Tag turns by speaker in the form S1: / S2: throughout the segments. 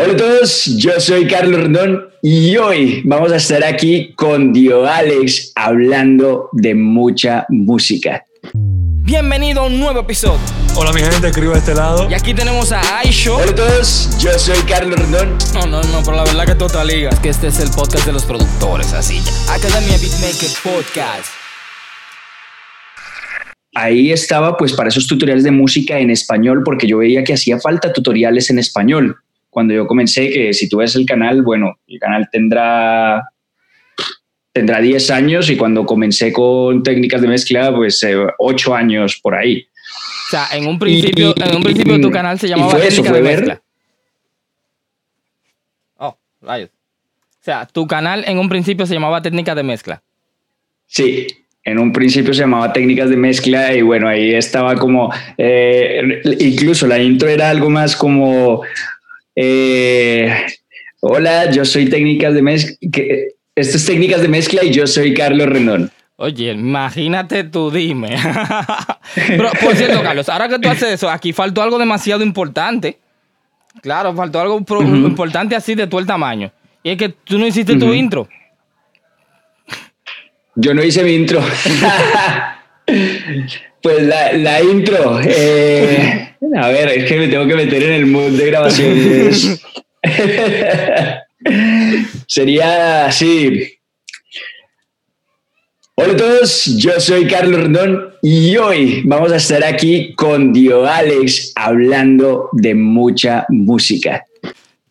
S1: Hola a todos, yo soy Carlos Rendón y hoy vamos a estar aquí con Dio Alex hablando de mucha música.
S2: Bienvenido a un nuevo episodio.
S3: Hola mi gente, escribo de este lado.
S2: Y aquí tenemos a Aisho.
S1: Hola a todos, yo soy Carlos Rendón.
S2: No, no, no, pero la verdad que toda liga. Es que este es el podcast de los productores, así ya. Academia Beatmaker Podcast.
S1: Ahí estaba pues para esos tutoriales de música en español porque yo veía que hacía falta tutoriales en español. Cuando yo comencé, que si tú ves el canal, bueno, el canal tendrá tendrá 10 años y cuando comencé con técnicas de mezcla, pues 8 años por ahí.
S2: O sea, en un principio, en un principio tu canal se llamaba
S1: fue eso,
S2: Técnica
S1: fue
S2: de
S1: ver-
S2: Mezcla. Oh, rayos. O sea, tu canal en un principio se llamaba Técnica de Mezcla.
S1: Sí, en un principio se llamaba técnicas de mezcla y bueno, ahí estaba como, eh, incluso la intro era algo más como, eh, hola, yo soy técnicas de mezcla, esto es técnicas de mezcla y yo soy Carlos Rendón.
S2: Oye, imagínate tú, dime. Pero, por cierto, Carlos, ahora que tú haces eso, aquí faltó algo demasiado importante. Claro, faltó algo importante así de todo el tamaño. Y es que tú no hiciste tu intro.
S1: Yo no hice mi intro. pues la, la intro, eh, a ver, es que me tengo que meter en el mood de grabaciones. Sería así. Hola a todos, yo soy Carlos Rendón y hoy vamos a estar aquí con Dio Alex hablando de mucha música.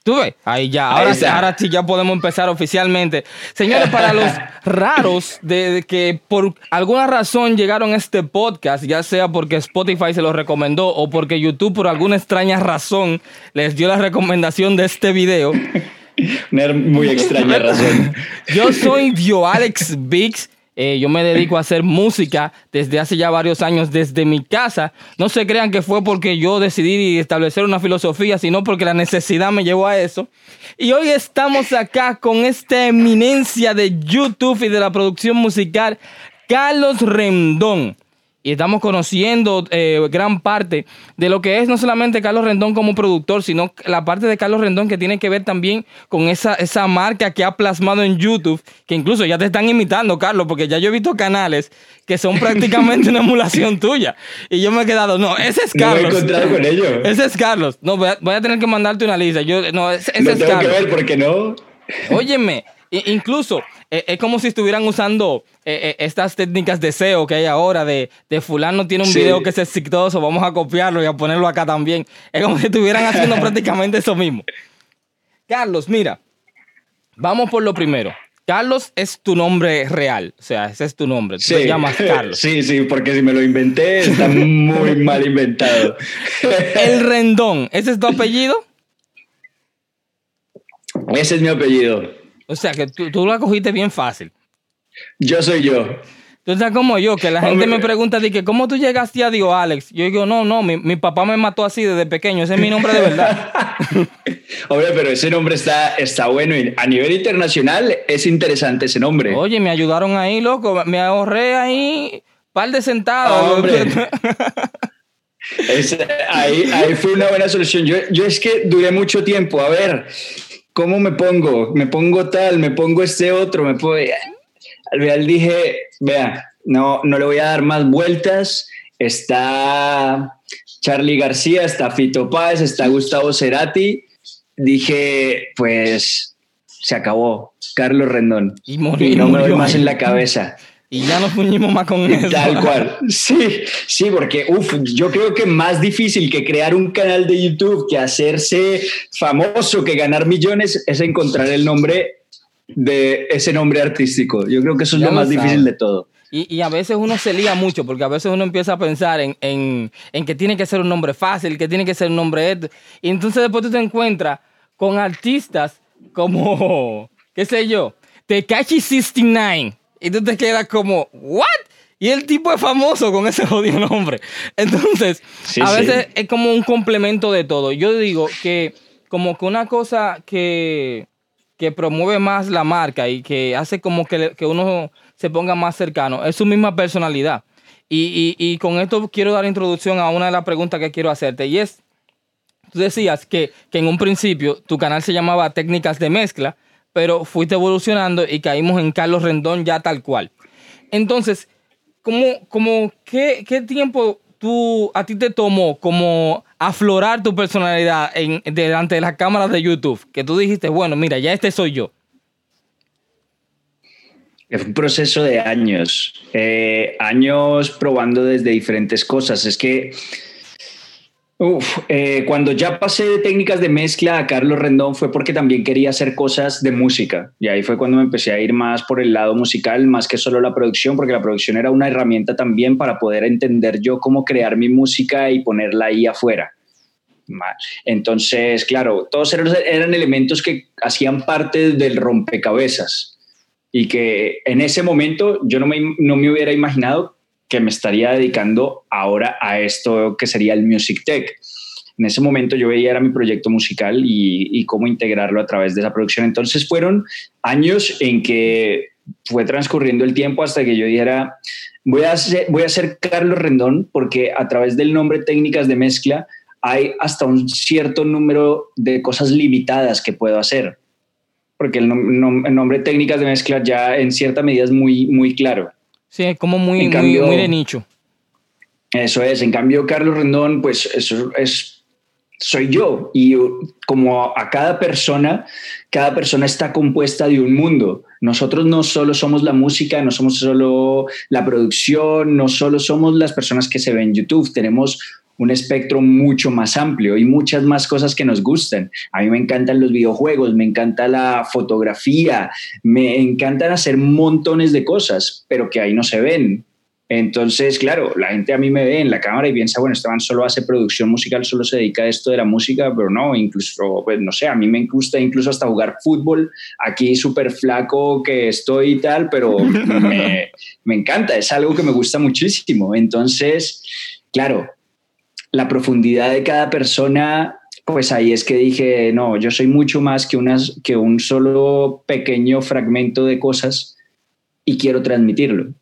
S2: ¿Tú ves? Ahí ya. Ahora, sí ya podemos empezar oficialmente. Señores, para los raros de, de que por alguna razón llegaron a este podcast, ya sea porque Spotify se los recomendó o porque YouTube por alguna extraña razón les dio la recomendación de este video,
S1: Una muy extraña razón.
S2: Yo soy Dio Alex Biggs. Eh, yo me dedico a hacer música desde hace ya varios años desde mi casa. No se crean que fue porque yo decidí establecer una filosofía, sino porque la necesidad me llevó a eso. Y hoy estamos acá con esta eminencia de YouTube y de la producción musical, Carlos Rendón. Y estamos conociendo eh, gran parte de lo que es no solamente Carlos Rendón como productor, sino la parte de Carlos Rendón que tiene que ver también con esa, esa marca que ha plasmado en YouTube, que incluso ya te están imitando, Carlos, porque ya yo he visto canales que son prácticamente una emulación tuya. Y yo me he quedado, no, ese es
S1: No me he
S2: Carlos.
S1: encontrado con ello.
S2: Ese es Carlos. No, voy a, voy a tener que mandarte una lista. Yo, no, ese, ese
S1: Lo
S2: es
S1: tengo que
S2: Carlos.
S1: ver porque no.
S2: Óyeme, incluso eh, es como si estuvieran usando eh, eh, estas técnicas de SEO que hay ahora de, de fulano tiene un
S1: Sí.
S2: video que es exitoso, vamos a copiarlo y a ponerlo acá también. Es como si estuvieran haciendo prácticamente eso mismo. Carlos, mira, vamos por lo primero. Carlos es tu nombre real, o sea, ese es tu nombre. Tú te llamas Carlos.
S1: Sí, sí, porque si me lo inventé está muy mal inventado.
S2: El Rendón, ¿ese es tu apellido?
S1: Ese es mi apellido.
S2: O sea, que tú, tú lo cogiste bien fácil.
S1: Yo soy yo.
S2: Tú estás como yo, que la gente
S1: Hombre.
S2: me pregunta, de que, ¿cómo tú llegaste a Dio Alex? Yo digo, no, no, mi, mi papá me mató así desde pequeño, ese es mi nombre de verdad.
S1: Hombre, pero ese nombre está, está bueno y a nivel internacional es interesante ese nombre.
S2: Oye, me ayudaron ahí, loco, me ahorré ahí par de centavos.
S1: Hombre. Es- ahí, ahí fue una buena solución. Yo, yo es que duré mucho tiempo. A ver, ¿cómo me pongo? Me pongo tal, me pongo este otro, me pongo... Al final dije, vea, no, no le voy a dar más vueltas. Está Charlie García, está Fito Páez, está Gustavo Cerati. Dije, pues se acabó. Carlos Rendón.
S2: Y
S1: Y no me doy más en la cabeza.
S2: Y ya nos fuimos más con eso.
S1: Tal cual. Sí, sí, porque uf, yo creo que más difícil que crear un canal de YouTube, que hacerse famoso, que ganar millones, es encontrar el nombre de ese nombre artístico. Yo creo que eso es
S2: Ya
S1: lo
S2: lo
S1: más difícil
S2: sabes.
S1: de todo.
S2: Y, y a veces uno se lía mucho, porque a veces uno empieza a pensar en, en- en que tiene que ser un nombre fácil, que tiene que ser un nombre... Y entonces después tú te encuentras con artistas como, qué sé yo, Tekashi 69. Y tú te quedas como, ¿what? Y el tipo es famoso con ese jodido nombre. Entonces,
S1: Sí,
S2: a
S1: sí.
S2: veces es como un complemento de todo. Yo digo que como que una cosa que, que promueve más la marca y que hace como que, que uno se ponga más cercano es su misma personalidad. Y, y- y con esto quiero dar introducción a una de las preguntas que quiero hacerte y es, tú decías que, que en un principio tu canal se llamaba Técnicas de Mezcla, pero fuiste evolucionando y caímos en Carlos Rendón ya tal cual. Entonces, ¿cómo, cómo, qué, qué tiempo tú, a ti te tomó como aflorar tu personalidad en, delante de las cámaras de YouTube? Que tú dijiste, bueno, mira, ya este soy yo.
S1: Es un proceso de años, eh, años probando desde diferentes cosas. Es que Uf, eh, cuando ya pasé de técnicas de mezcla a Carlos Rendón fue porque también quería hacer cosas de música. Y ahí fue cuando me empecé a ir más por el lado musical, más que solo la producción, porque la producción era una herramienta también para poder entender yo cómo crear mi música y ponerla ahí afuera. Entonces, claro, todos eran elementos que hacían parte del rompecabezas y que en ese momento yo no me, no me hubiera imaginado que me estaría dedicando ahora a esto que sería el Music Tech. En ese momento yo veía era mi proyecto musical y, cómo integrarlo a través de esa producción. Entonces fueron años en que fue transcurriendo el tiempo hasta que yo dijera, voy a hacer, voy a hacer Carlos Rendón porque a través del nombre técnicas de mezcla hay hasta un cierto número de cosas limitadas que puedo hacer. Porque el, el nombre técnicas de mezcla ya en cierta medida es muy, muy claro.
S2: Sí, es como muy, muy, de nicho.
S1: Eso es. En cambio, Carlos Rendón, pues eso es, soy yo. Y como a cada persona, cada persona está compuesta de un mundo. Nosotros no solo somos la música, no somos solo la producción, no solo somos las personas que se ven en YouTube. Tenemos un espectro mucho más amplio y muchas más cosas que nos gustan. A mí me encantan los videojuegos, me encanta la fotografía, me encantan hacer montones de cosas, pero que ahí no se ven. Entonces, claro, la gente a mí me ve en la cámara y piensa, bueno, Esteban solo hace producción musical, solo se dedica a esto de la música, pero no, incluso, pues no sé, a mí me gusta incluso hasta jugar fútbol, aquí súper flaco que estoy y tal, pero me, me encanta, es algo que me gusta muchísimo. Entonces, claro, la profundidad de cada persona, pues ahí es que dije, no, yo soy mucho más que, unas, que un solo pequeño fragmento de cosas y quiero transmitirlo.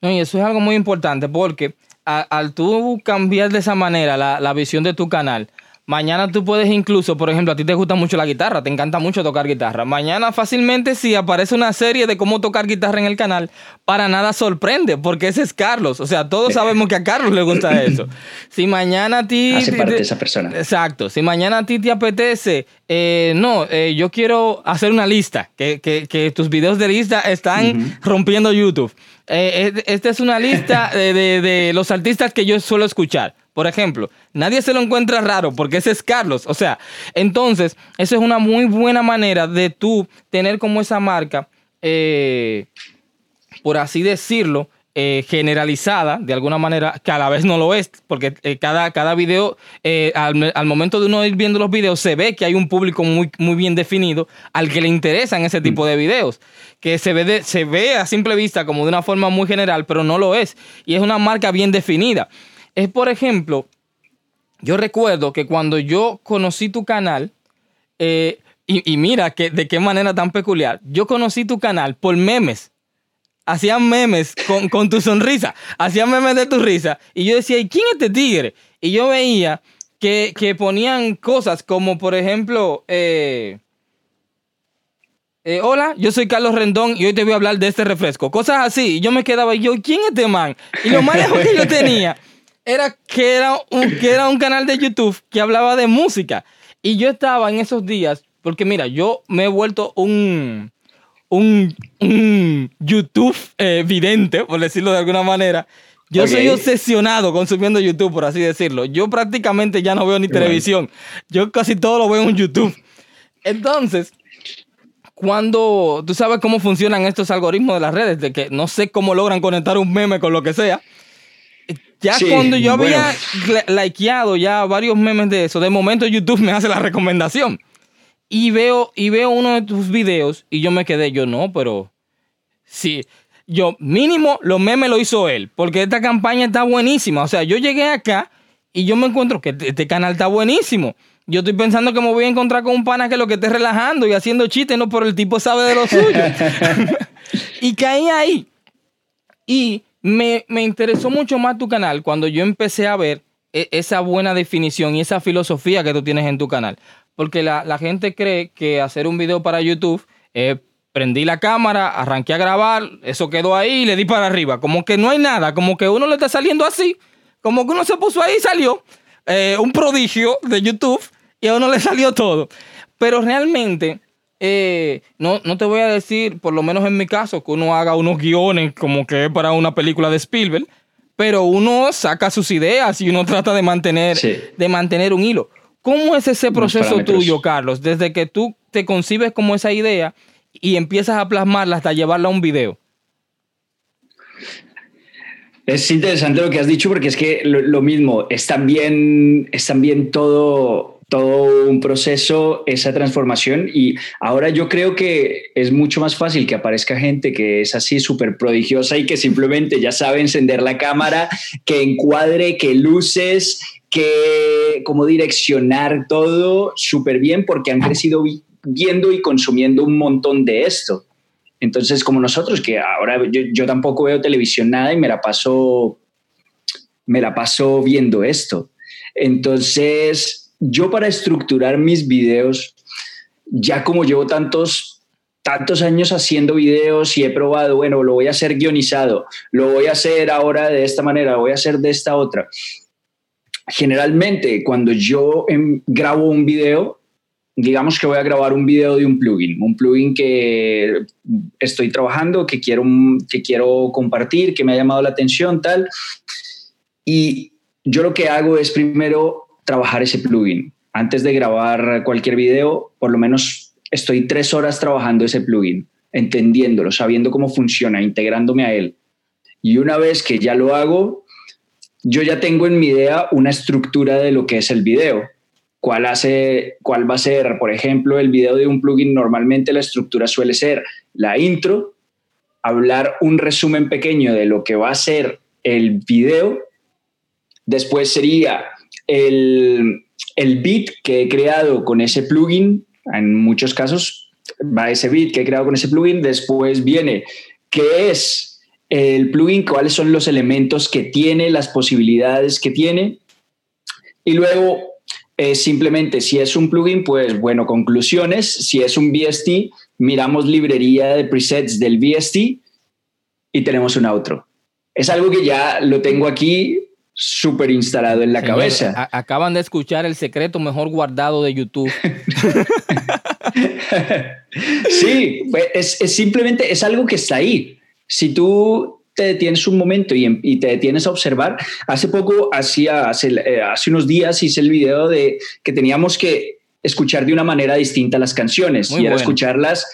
S2: No, y eso es algo muy importante porque al tú cambiar de esa manera la, la visión de tu canal, Mañana tú puedes incluso, por ejemplo, a ti te gusta mucho la guitarra, te encanta mucho tocar guitarra. Mañana fácilmente si aparece una serie de cómo tocar guitarra en el canal, para nada sorprende, porque ese es Carlos. O sea, todos sabemos que a Carlos le gusta eso. Si mañana a ti...
S1: Hace parte de esa persona.
S2: Exacto. Si mañana a ti te apetece, eh, no, eh, yo quiero hacer una lista, que, que, que, tus videos de lista están rompiendo YouTube. Eh, esta es una lista de, de los artistas que yo suelo escuchar. Por ejemplo, nadie se lo encuentra raro porque ese es Carlos. O sea, entonces, eso es una muy buena manera de tú tener como esa marca, eh, por así decirlo, eh, generalizada, de alguna manera, que a la vez no lo es, porque eh, cada, cada video, al, momento de uno ir viendo los videos, se ve que hay un público muy, muy bien definido al que le interesan ese tipo de videos, que se ve, se ve a simple vista como de una forma muy general, pero no lo es, y es una marca bien definida es, por ejemplo, yo recuerdo que cuando yo conocí tu canal, eh, y, mira que, de qué manera tan peculiar, yo conocí tu canal por memes. Hacían memes con, tu sonrisa, hacían memes de tu risa. Y yo decía, ¿y quién es este tigre? Y yo veía que, ponían cosas como, por ejemplo, eh, eh, hola, yo soy Carlos Rendón y hoy te voy a hablar de este refresco. Cosas así. Y yo me quedaba, y yo, ¿quién es este man? Y lo más lejos que yo tenía era que era, un, que era un canal de YouTube que hablaba de música. Y yo estaba en esos días, porque mira, yo me he vuelto un, un, YouTube eh, vidente, por decirlo de alguna manera. Yo soy obsesionado consumiendo YouTube, por así decirlo. Yo prácticamente ya no veo ni televisión. Yo casi todo lo veo en YouTube. Entonces, cuando tú sabes cómo funcionan estos algoritmos de las redes, de que no sé cómo logran conectar un meme con lo que sea, ya cuando yo había likeado ya varios memes de eso, de momento YouTube me hace la recomendación. Y veo, y veo uno de tus videos y yo me quedé, yo no, pero sí. Yo, mínimo, los memes lo hizo él, porque esta campaña está buenísima. O sea, yo llegué acá y yo me encuentro que este canal está buenísimo. Yo estoy pensando que me voy a encontrar con un pana que lo que esté relajando y haciendo chistes, no, pero el tipo sabe de lo suyo. y caí ahí. Y me, interesó mucho más tu canal cuando yo empecé a ver e, esa buena definición y esa filosofía que tú tienes en tu canal. Porque la, gente cree que hacer un video para YouTube es prendí la cámara, arranqué a grabar, eso quedó ahí y le di para arriba. Como que no hay nada, como que uno le está saliendo así, como que uno se puso ahí y salió. Eh, un prodigio de YouTube y a uno le salió todo. Pero realmente, eh, no, no te voy a decir, por lo menos en mi caso, que uno haga unos guiones como que es para una película de Spielberg, pero uno saca sus ideas y uno trata de mantener, de mantener un hilo. ¿Cómo es ese proceso tuyo, Carlos? Desde que tú te concibes como esa idea y empiezas a plasmarla hasta llevarla a un video.
S1: Es interesante lo que has dicho porque es que lo, mismo, es también, es también todo, todo un proceso, esa transformación y ahora yo creo que es mucho más fácil que aparezca gente que es así súper prodigiosa y que simplemente ya sabe encender la cámara, que encuadre, que luces, que como direccionar todo súper bien porque han crecido viendo y consumiendo un montón de esto. Entonces, como nosotros, que ahora yo, tampoco veo televisión nada y me la paso, me la paso viendo esto. Entonces, yo para estructurar mis videos, ya como llevo tantos, tantos años haciendo videos y he probado, bueno, lo voy a hacer guionizado, lo voy a hacer ahora de esta manera, lo voy a hacer de esta otra. Generalmente, cuando yo em, grabo un video, digamos que voy a grabar un video de un plugin, un plugin que estoy trabajando, que quiero, que quiero compartir, que me ha llamado la atención, tal. Y yo lo que hago es primero trabajar ese plugin. Antes de grabar cualquier video, por lo menos estoy tres horas trabajando ese plugin, entendiéndolo, sabiendo cómo funciona, integrándome a él. Y una vez que ya lo hago, yo ya tengo en mi idea una estructura de lo que es el video cuál, hace, cuál va a ser, por ejemplo, el video de un plugin. Normalmente la estructura suele ser la intro, hablar un resumen pequeño de lo que va a ser el video. Después sería el, el beat que he creado con ese plugin. En muchos casos va ese beat que he creado con ese plugin. Después viene qué es el plugin, cuáles son los elementos que tiene, las posibilidades que tiene. Y luego es simplemente si es un plugin, pues bueno, conclusiones. Si es un VST, miramos librería de presets del VST y tenemos un outro. Es algo que ya lo tengo aquí súper instalado en la cabeza.
S2: acaban de escuchar el secreto mejor guardado de YouTube.
S1: sí, pues, es, es, simplemente, es algo que está ahí. Si tú te detienes un momento y, te detienes a observar. Hace poco, hacía, hace, eh, hace unos días hice el video de que teníamos que escuchar de una manera distinta las canciones y era escucharlas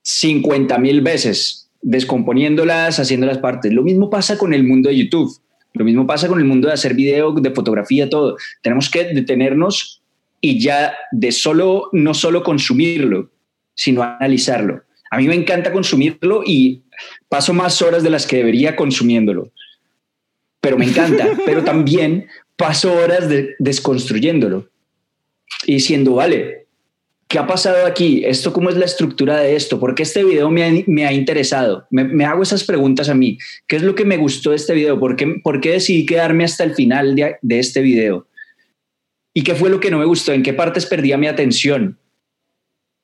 S1: 50 mil veces, descomponiéndolas, haciendo las partes. Lo mismo pasa con el mundo de YouTube. Lo mismo pasa con el mundo de hacer video, de fotografía, todo. Tenemos que detenernos y ya de solo, no solo consumirlo, sino analizarlo. A mí me encanta consumirlo y paso más horas de las que debería consumiéndolo. Pero me encanta, pero también paso horas desconstruyéndolo y diciendo, vale, ¿qué ha pasado aquí? ¿Esto cómo es la estructura de esto? ¿Por qué este video me ha, interesado? Me, hago esas preguntas a mí. ¿Qué es lo que me gustó de este video? ¿Por qué, por qué decidí quedarme hasta el final de, de este video? ¿Y qué fue lo que no me gustó? ¿En qué partes perdía mi atención?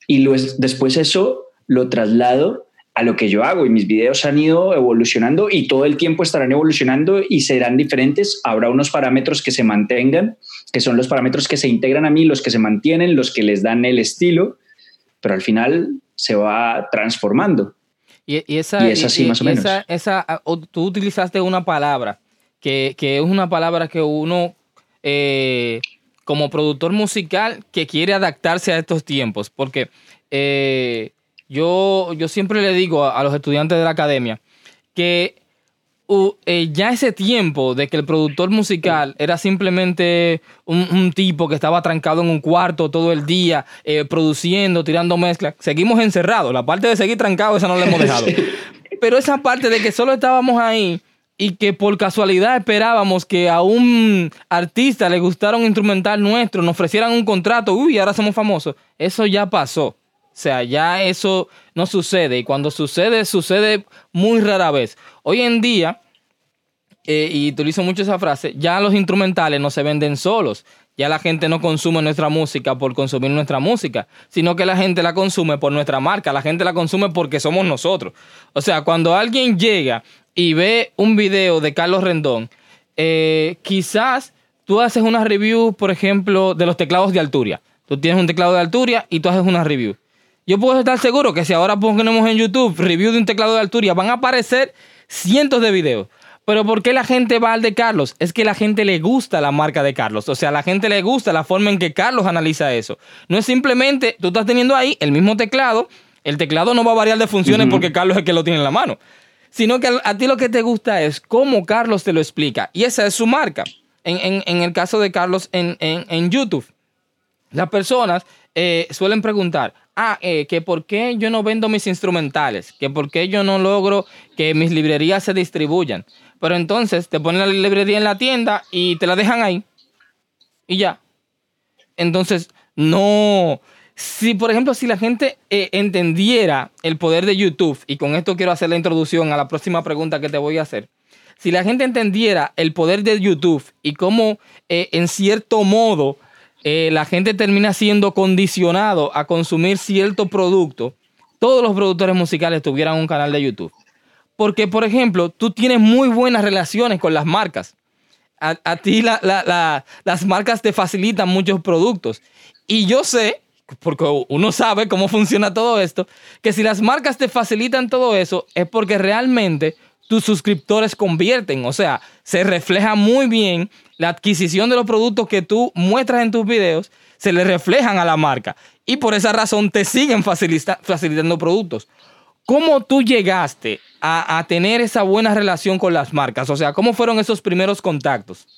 S1: Y después eso lo traslado a lo que yo hago y mis videos han ido evolucionando y todo el tiempo estarán evolucionando y serán diferentes. Habrá unos parámetros que se mantengan, que son los parámetros que se integran a mí, los que se mantienen, los que les dan el estilo, pero al final se va transformando.
S2: Y, esa, es así más o menos. Esa, ah, tú utilizaste una palabra que, es una palabra que uno, eh, como productor musical, que quiere adaptarse a estos tiempos, porque... Eh, yo, yo siempre le digo a, los estudiantes de la academia que eh, ya ese tiempo de que el productor musical era simplemente un, tipo que estaba trancado en un cuarto todo el día, eh, produciendo, tirando mezclas, seguimos encerrados. La parte de seguir trancado, esa no la hemos dejado. Pero esa parte de que solo estábamos ahí y que por casualidad esperábamos que a un artista le gustara un instrumental nuestro, nos ofrecieran un contrato, uy, ahora somos famosos. Eso ya pasó. O sea, ya eso no sucede. Y cuando sucede, sucede muy rara vez. Hoy en día, eh, y utilizo mucho esa frase, ya los instrumentales no se venden solos. Ya la gente no consume nuestra música por consumir nuestra música, sino que la gente la consume por nuestra marca, la gente la consume porque somos nosotros. O sea, cuando alguien llega y ve un video de Carlos Rendón, eh, quizás tú haces una review, por ejemplo, de los teclados de Alturia. Tú tienes un teclado de Alturia y tú haces una review. Yo puedo estar seguro que si ahora ponemos en YouTube review de un teclado de Alturia, van a aparecer cientos de videos. Pero ¿por qué la gente va al de Carlos? Es que la gente le gusta la marca de Carlos. O sea, la gente le gusta la forma en que Carlos analiza eso. No es simplemente, tú estás teniendo ahí el mismo teclado. El teclado no va a variar de funciones porque Carlos es el que lo tiene en la mano. Sino que a, ti lo que te gusta es cómo Carlos te lo explica. Y esa es su marca. En, el caso de Carlos en, YouTube. Las personas eh, suelen preguntar, ah, eh, que por qué yo no vendo mis instrumentales, que por qué yo no logro que mis librerías se distribuyan. Pero entonces te ponen la librería en la tienda y te la dejan ahí. Y ya. Entonces, no. Si, por ejemplo, si la gente eh, entendiera el poder de YouTube, y con esto quiero hacer la introducción a la próxima pregunta que te voy a hacer. Si la gente entendiera el poder de YouTube y cómo, eh, en cierto modo, eh, la gente termina siendo condicionado a consumir cierto producto, todos los productores musicales tuvieran un canal de YouTube. Porque, por ejemplo, tú tienes muy buenas relaciones con las marcas. A, ti las marcas te facilitan muchos productos. Y yo sé, porque uno sabe cómo funciona todo esto, que si las marcas te facilitan todo eso es porque realmente tus suscriptores convierten. O sea, se refleja muy bien la adquisición de los productos que tú muestras en tus videos, se le reflejan a la marca. Y por esa razón te siguen facilitando productos. ¿Cómo tú llegaste a, tener esa buena relación con las marcas? O sea, ¿cómo fueron esos primeros contactos?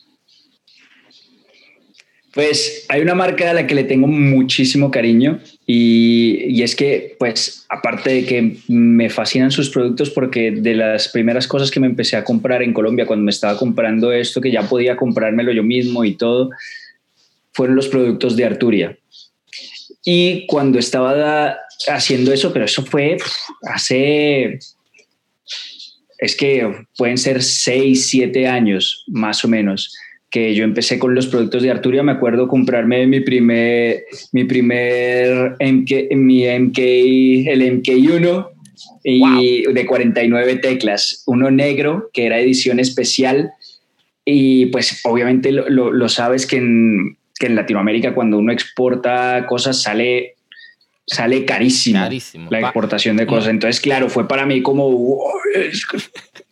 S1: Pues hay una marca a la que le tengo muchísimo cariño y, es que, pues, aparte de que me fascinan sus productos, porque de las primeras cosas que me empecé a comprar en Colombia, cuando me estaba comprando esto, que ya podía comprármelo yo mismo y todo, fueron los productos de Arturia. Y cuando estaba haciendo eso, pero eso fue hace, es que pueden ser seis, siete años más o menos que yo empecé con los productos de Arturia. Me acuerdo comprarme mi primer, mi primer MK, mi MK, el MK1 y de 49 teclas, uno negro que era edición especial. Y pues obviamente lo, lo, sabes que en, que en Latinoamérica cuando uno exporta cosas sale sale carísimo, la exportación de cosas. Entonces, claro, fue para mí como,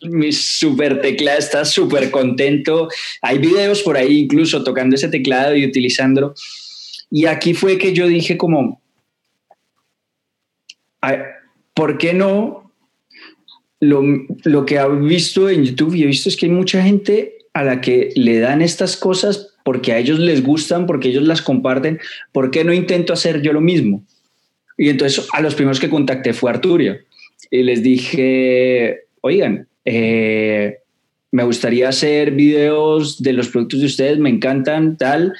S1: mi super teclado está súper contento. Hay videos por ahí incluso tocando ese teclado y utilizándolo. Y aquí fue que yo dije como, ¿por qué no? Lo, lo que he visto en YouTube y he visto es que hay mucha gente a la que le dan estas cosas porque a ellos les gustan, porque ellos las comparten. ¿Por qué no intento hacer yo lo mismo? Y entonces a los primeros que contacté fue Arturia y les dije, oigan, eh, me gustaría hacer videos de los productos de ustedes, me encantan, tal.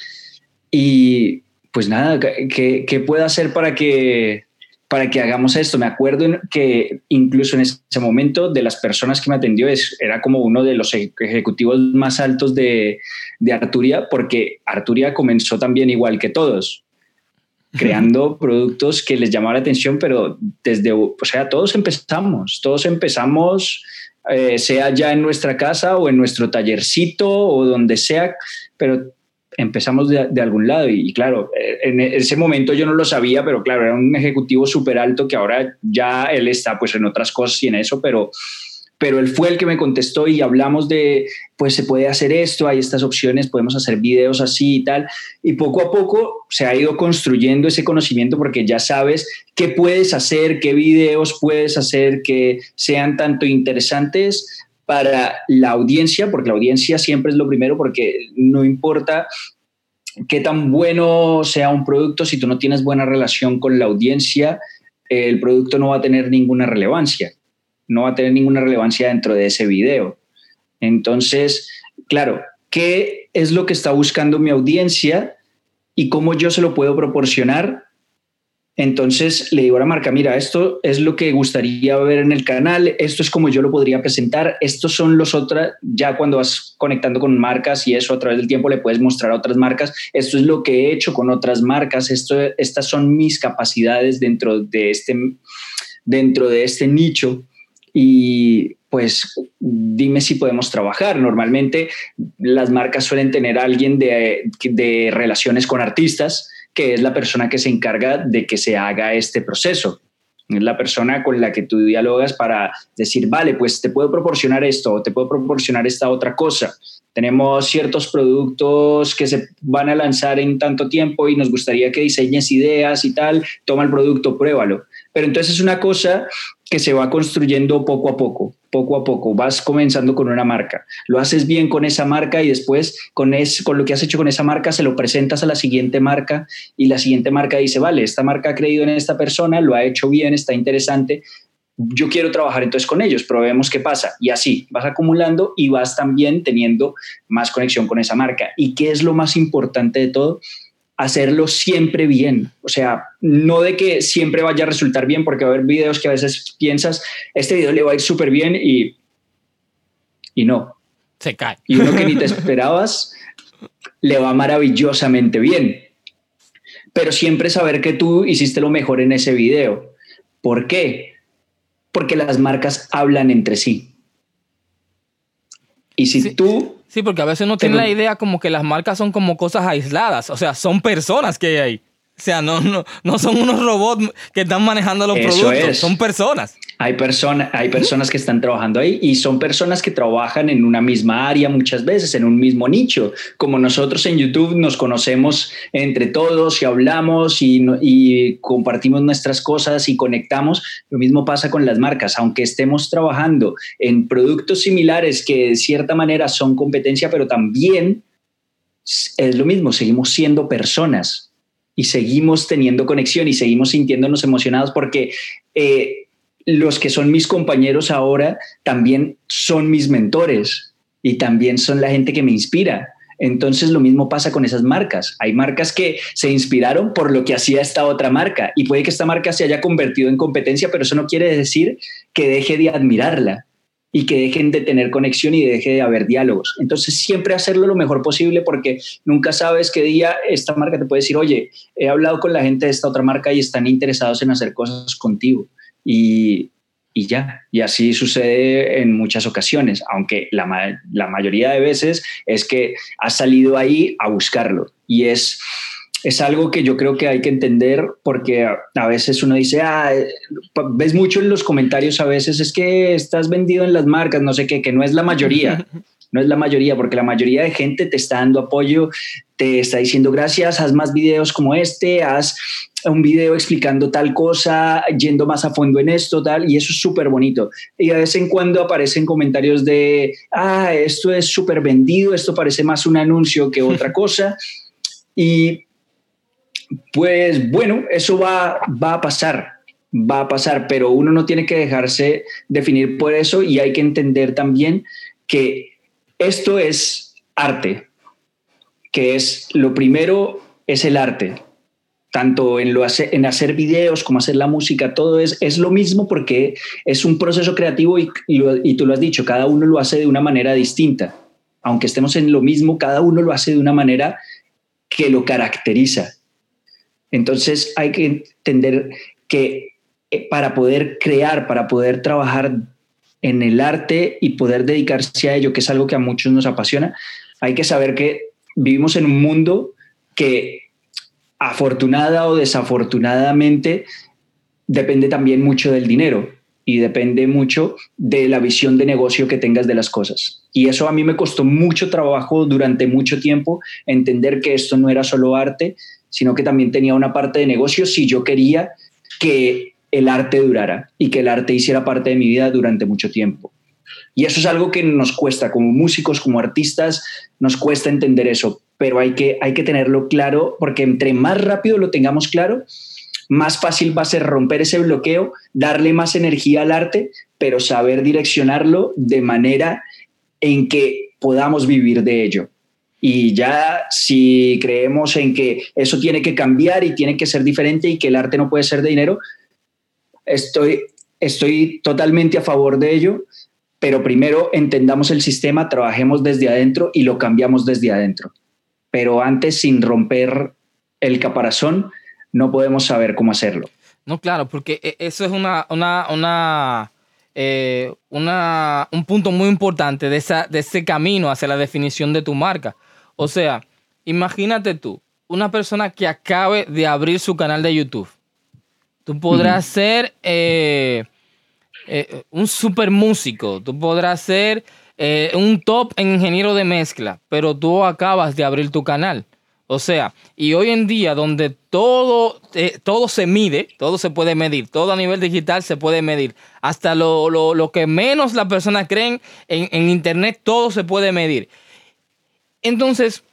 S1: Y pues nada, ¿qué, qué puedo hacer para que, para que hagamos esto? Me acuerdo que incluso en ese momento de las personas que me atendió es, era como uno de los ejecutivos más altos de, de Arturia, porque Arturia comenzó también igual que todos creando productos que les llamaba la atención, pero desde, o sea, todos empezamos, todos empezamos, eh, sea ya en nuestra casa o en nuestro tallercito o donde sea, pero empezamos de, algún lado. Y, claro, eh, en ese momento yo no lo sabía, pero claro, era un ejecutivo súper alto que ahora ya él está pues en otras cosas y en eso, pero pero él fue el que me contestó y hablamos de, pues se puede hacer esto, hay estas opciones, podemos hacer videos así y tal. Y poco a poco se ha ido construyendo ese conocimiento porque ya sabes qué puedes hacer, qué videos puedes hacer que sean tanto interesantes para la audiencia, porque la audiencia siempre es lo primero, porque no importa qué tan bueno sea un producto, si tú no tienes buena relación con la audiencia, el producto no va a tener ninguna relevancia no va a tener ninguna relevancia dentro de ese video. Entonces, claro, ¿qué es lo que está buscando mi audiencia y cómo yo se lo puedo proporcionar? Entonces le digo a la marca, mira, esto es lo que gustaría ver en el canal, esto es como yo lo podría presentar, estos son los otros, ya cuando vas conectando con marcas y eso a través del tiempo le puedes mostrar a otras marcas, esto es lo que he hecho con otras marcas, esto, estas son mis capacidades dentro de este, dentro de este nicho y pues dime si podemos trabajar. Normalmente las marcas suelen tener alguien de, de relaciones con artistas, que es la persona que se encarga de que se haga este proceso. Es la persona con la que tú dialogas para decir, vale, pues te puedo proporcionar esto o te puedo proporcionar esta otra cosa. Tenemos ciertos productos que se van a lanzar en tanto tiempo y nos gustaría que diseñes ideas y tal. Toma el producto, pruébalo. Pero entonces es una cosa que se va construyendo poco a poco, poco a poco. Vas comenzando con una marca, lo haces bien con esa marca y después con, es, con lo que has hecho con esa marca se lo presentas a la siguiente marca y la siguiente marca dice, vale, esta marca ha creído en esta persona, lo ha hecho bien, está interesante, yo quiero trabajar entonces con ellos, probemos qué pasa. Y así vas acumulando y vas también teniendo más conexión con esa marca. ¿Y qué es lo más importante de todo? Hacerlo siempre bien. O sea, no de que siempre vaya a resultar bien, porque va a haber videos que a veces piensas, este video le va a ir súper bien y, y no.
S2: Se cae.
S1: Y uno que ni te esperabas, le va maravillosamente bien. Pero siempre saber que tú hiciste lo mejor en ese video. ¿Por qué? Porque las marcas hablan entre sí. Y si tú
S2: Sí, porque a veces uno tiene la idea como que las marcas son como cosas aisladas, o sea, son personas que hay ahí. O sea, no, no, no son unos robots que están manejando los productos, son personas.
S1: Hay, hay personas que están trabajando ahí y son personas que trabajan en una misma área muchas veces, en un mismo nicho. Como nosotros en YouTube nos conocemos entre todos y hablamos y, y compartimos nuestras cosas y conectamos, lo mismo pasa con las marcas. Aunque estemos trabajando en productos similares que de cierta manera son competencia, pero también es lo mismo, seguimos siendo personas y seguimos teniendo conexión y seguimos sintiéndonos emocionados porque eh, los que son mis compañeros ahora también son mis mentores y también son la gente que me inspira. Entonces lo mismo pasa con esas marcas. Hay marcas que se inspiraron por lo que hacía esta otra marca y puede que esta marca se haya convertido en competencia, pero eso no quiere decir que deje de admirarla y que dejen de tener conexión y deje de haber diálogos. Entonces siempre hacerlo lo mejor posible porque nunca sabes qué día esta marca te puede decir, oye, he hablado con la gente de esta otra marca y están interesados en hacer cosas contigo y, y ya. Y así sucede en muchas ocasiones, aunque la, la mayoría de veces es que has salido ahí a buscarlo. Y es, es algo que yo creo que hay que entender porque a, veces uno dice, ah, ves mucho en los comentarios a veces, es que estás vendido en las marcas, no sé qué, que no es la mayoría. No es la mayoría, porque la mayoría de gente te está dando apoyo, te está diciendo gracias, haz más videos como este, haz un video explicando tal cosa, yendo más a fondo en esto, tal, y eso es súper bonito. Y de vez en cuando aparecen comentarios de, ah, esto es súper vendido, esto parece más un anuncio que otra cosa. Y pues bueno, eso va, va a pasar, va a pasar, pero uno no tiene que dejarse definir por eso y hay que entender también que esto es arte, que es lo primero es el arte, tanto en, lo en hacer videos como hacer la música, todo es, es lo mismo porque es un proceso creativo y, y, tú lo has dicho, cada uno lo hace de una manera distinta. Aunque estemos en lo mismo, cada uno lo hace de una manera que lo caracteriza. Entonces hay que entender que eh, para poder crear, para poder trabajar en el arte y poder dedicarse a ello, que es algo que a muchos nos apasiona, hay que saber que vivimos en un mundo que afortunada o desafortunadamente depende también mucho del dinero y depende mucho de la visión de negocio que tengas de las cosas. Y eso a mí me costó mucho trabajo durante mucho tiempo entender que esto no era solo arte, sino que también tenía una parte de negocio si yo quería que el arte durara y que el arte hiciera parte de mi vida durante mucho tiempo. Y eso es algo que nos cuesta como músicos, como artistas, nos cuesta entender eso pero hay que, hay que tenerlo claro porque entre más rápido lo tengamos claro, más fácil va a ser romper ese bloqueo, darle más energía al arte, pero saber direccionarlo de manera en que podamos vivir de ello. Y ya si creemos en que eso tiene que cambiar y tiene que ser diferente y que el arte no puede ser de dinero, estoy, estoy totalmente a favor de ello, pero primero entendamos el sistema, trabajemos desde adentro y lo cambiamos desde adentro. Pero antes, sin romper el caparazón, no podemos saber cómo hacerlo.
S2: No, claro, porque e, eso es una, una, una, eh, una, un punto muy importante de, esa, de ese camino hacia la definición de tu marca. O sea, imagínate tú, una persona que acabe de abrir su canal de YouTube. Tú podrás ser eh, eh, un super músico, tú podrás ser eh, un top ingeniero de mezcla, pero tú acabas de abrir tu canal. O sea, y hoy en día donde todo, todo se mide, todo se puede medir, todo a nivel digital se puede medir, hasta lo, que menos las personas creen en, en Internet, todo se puede medir. Entonces,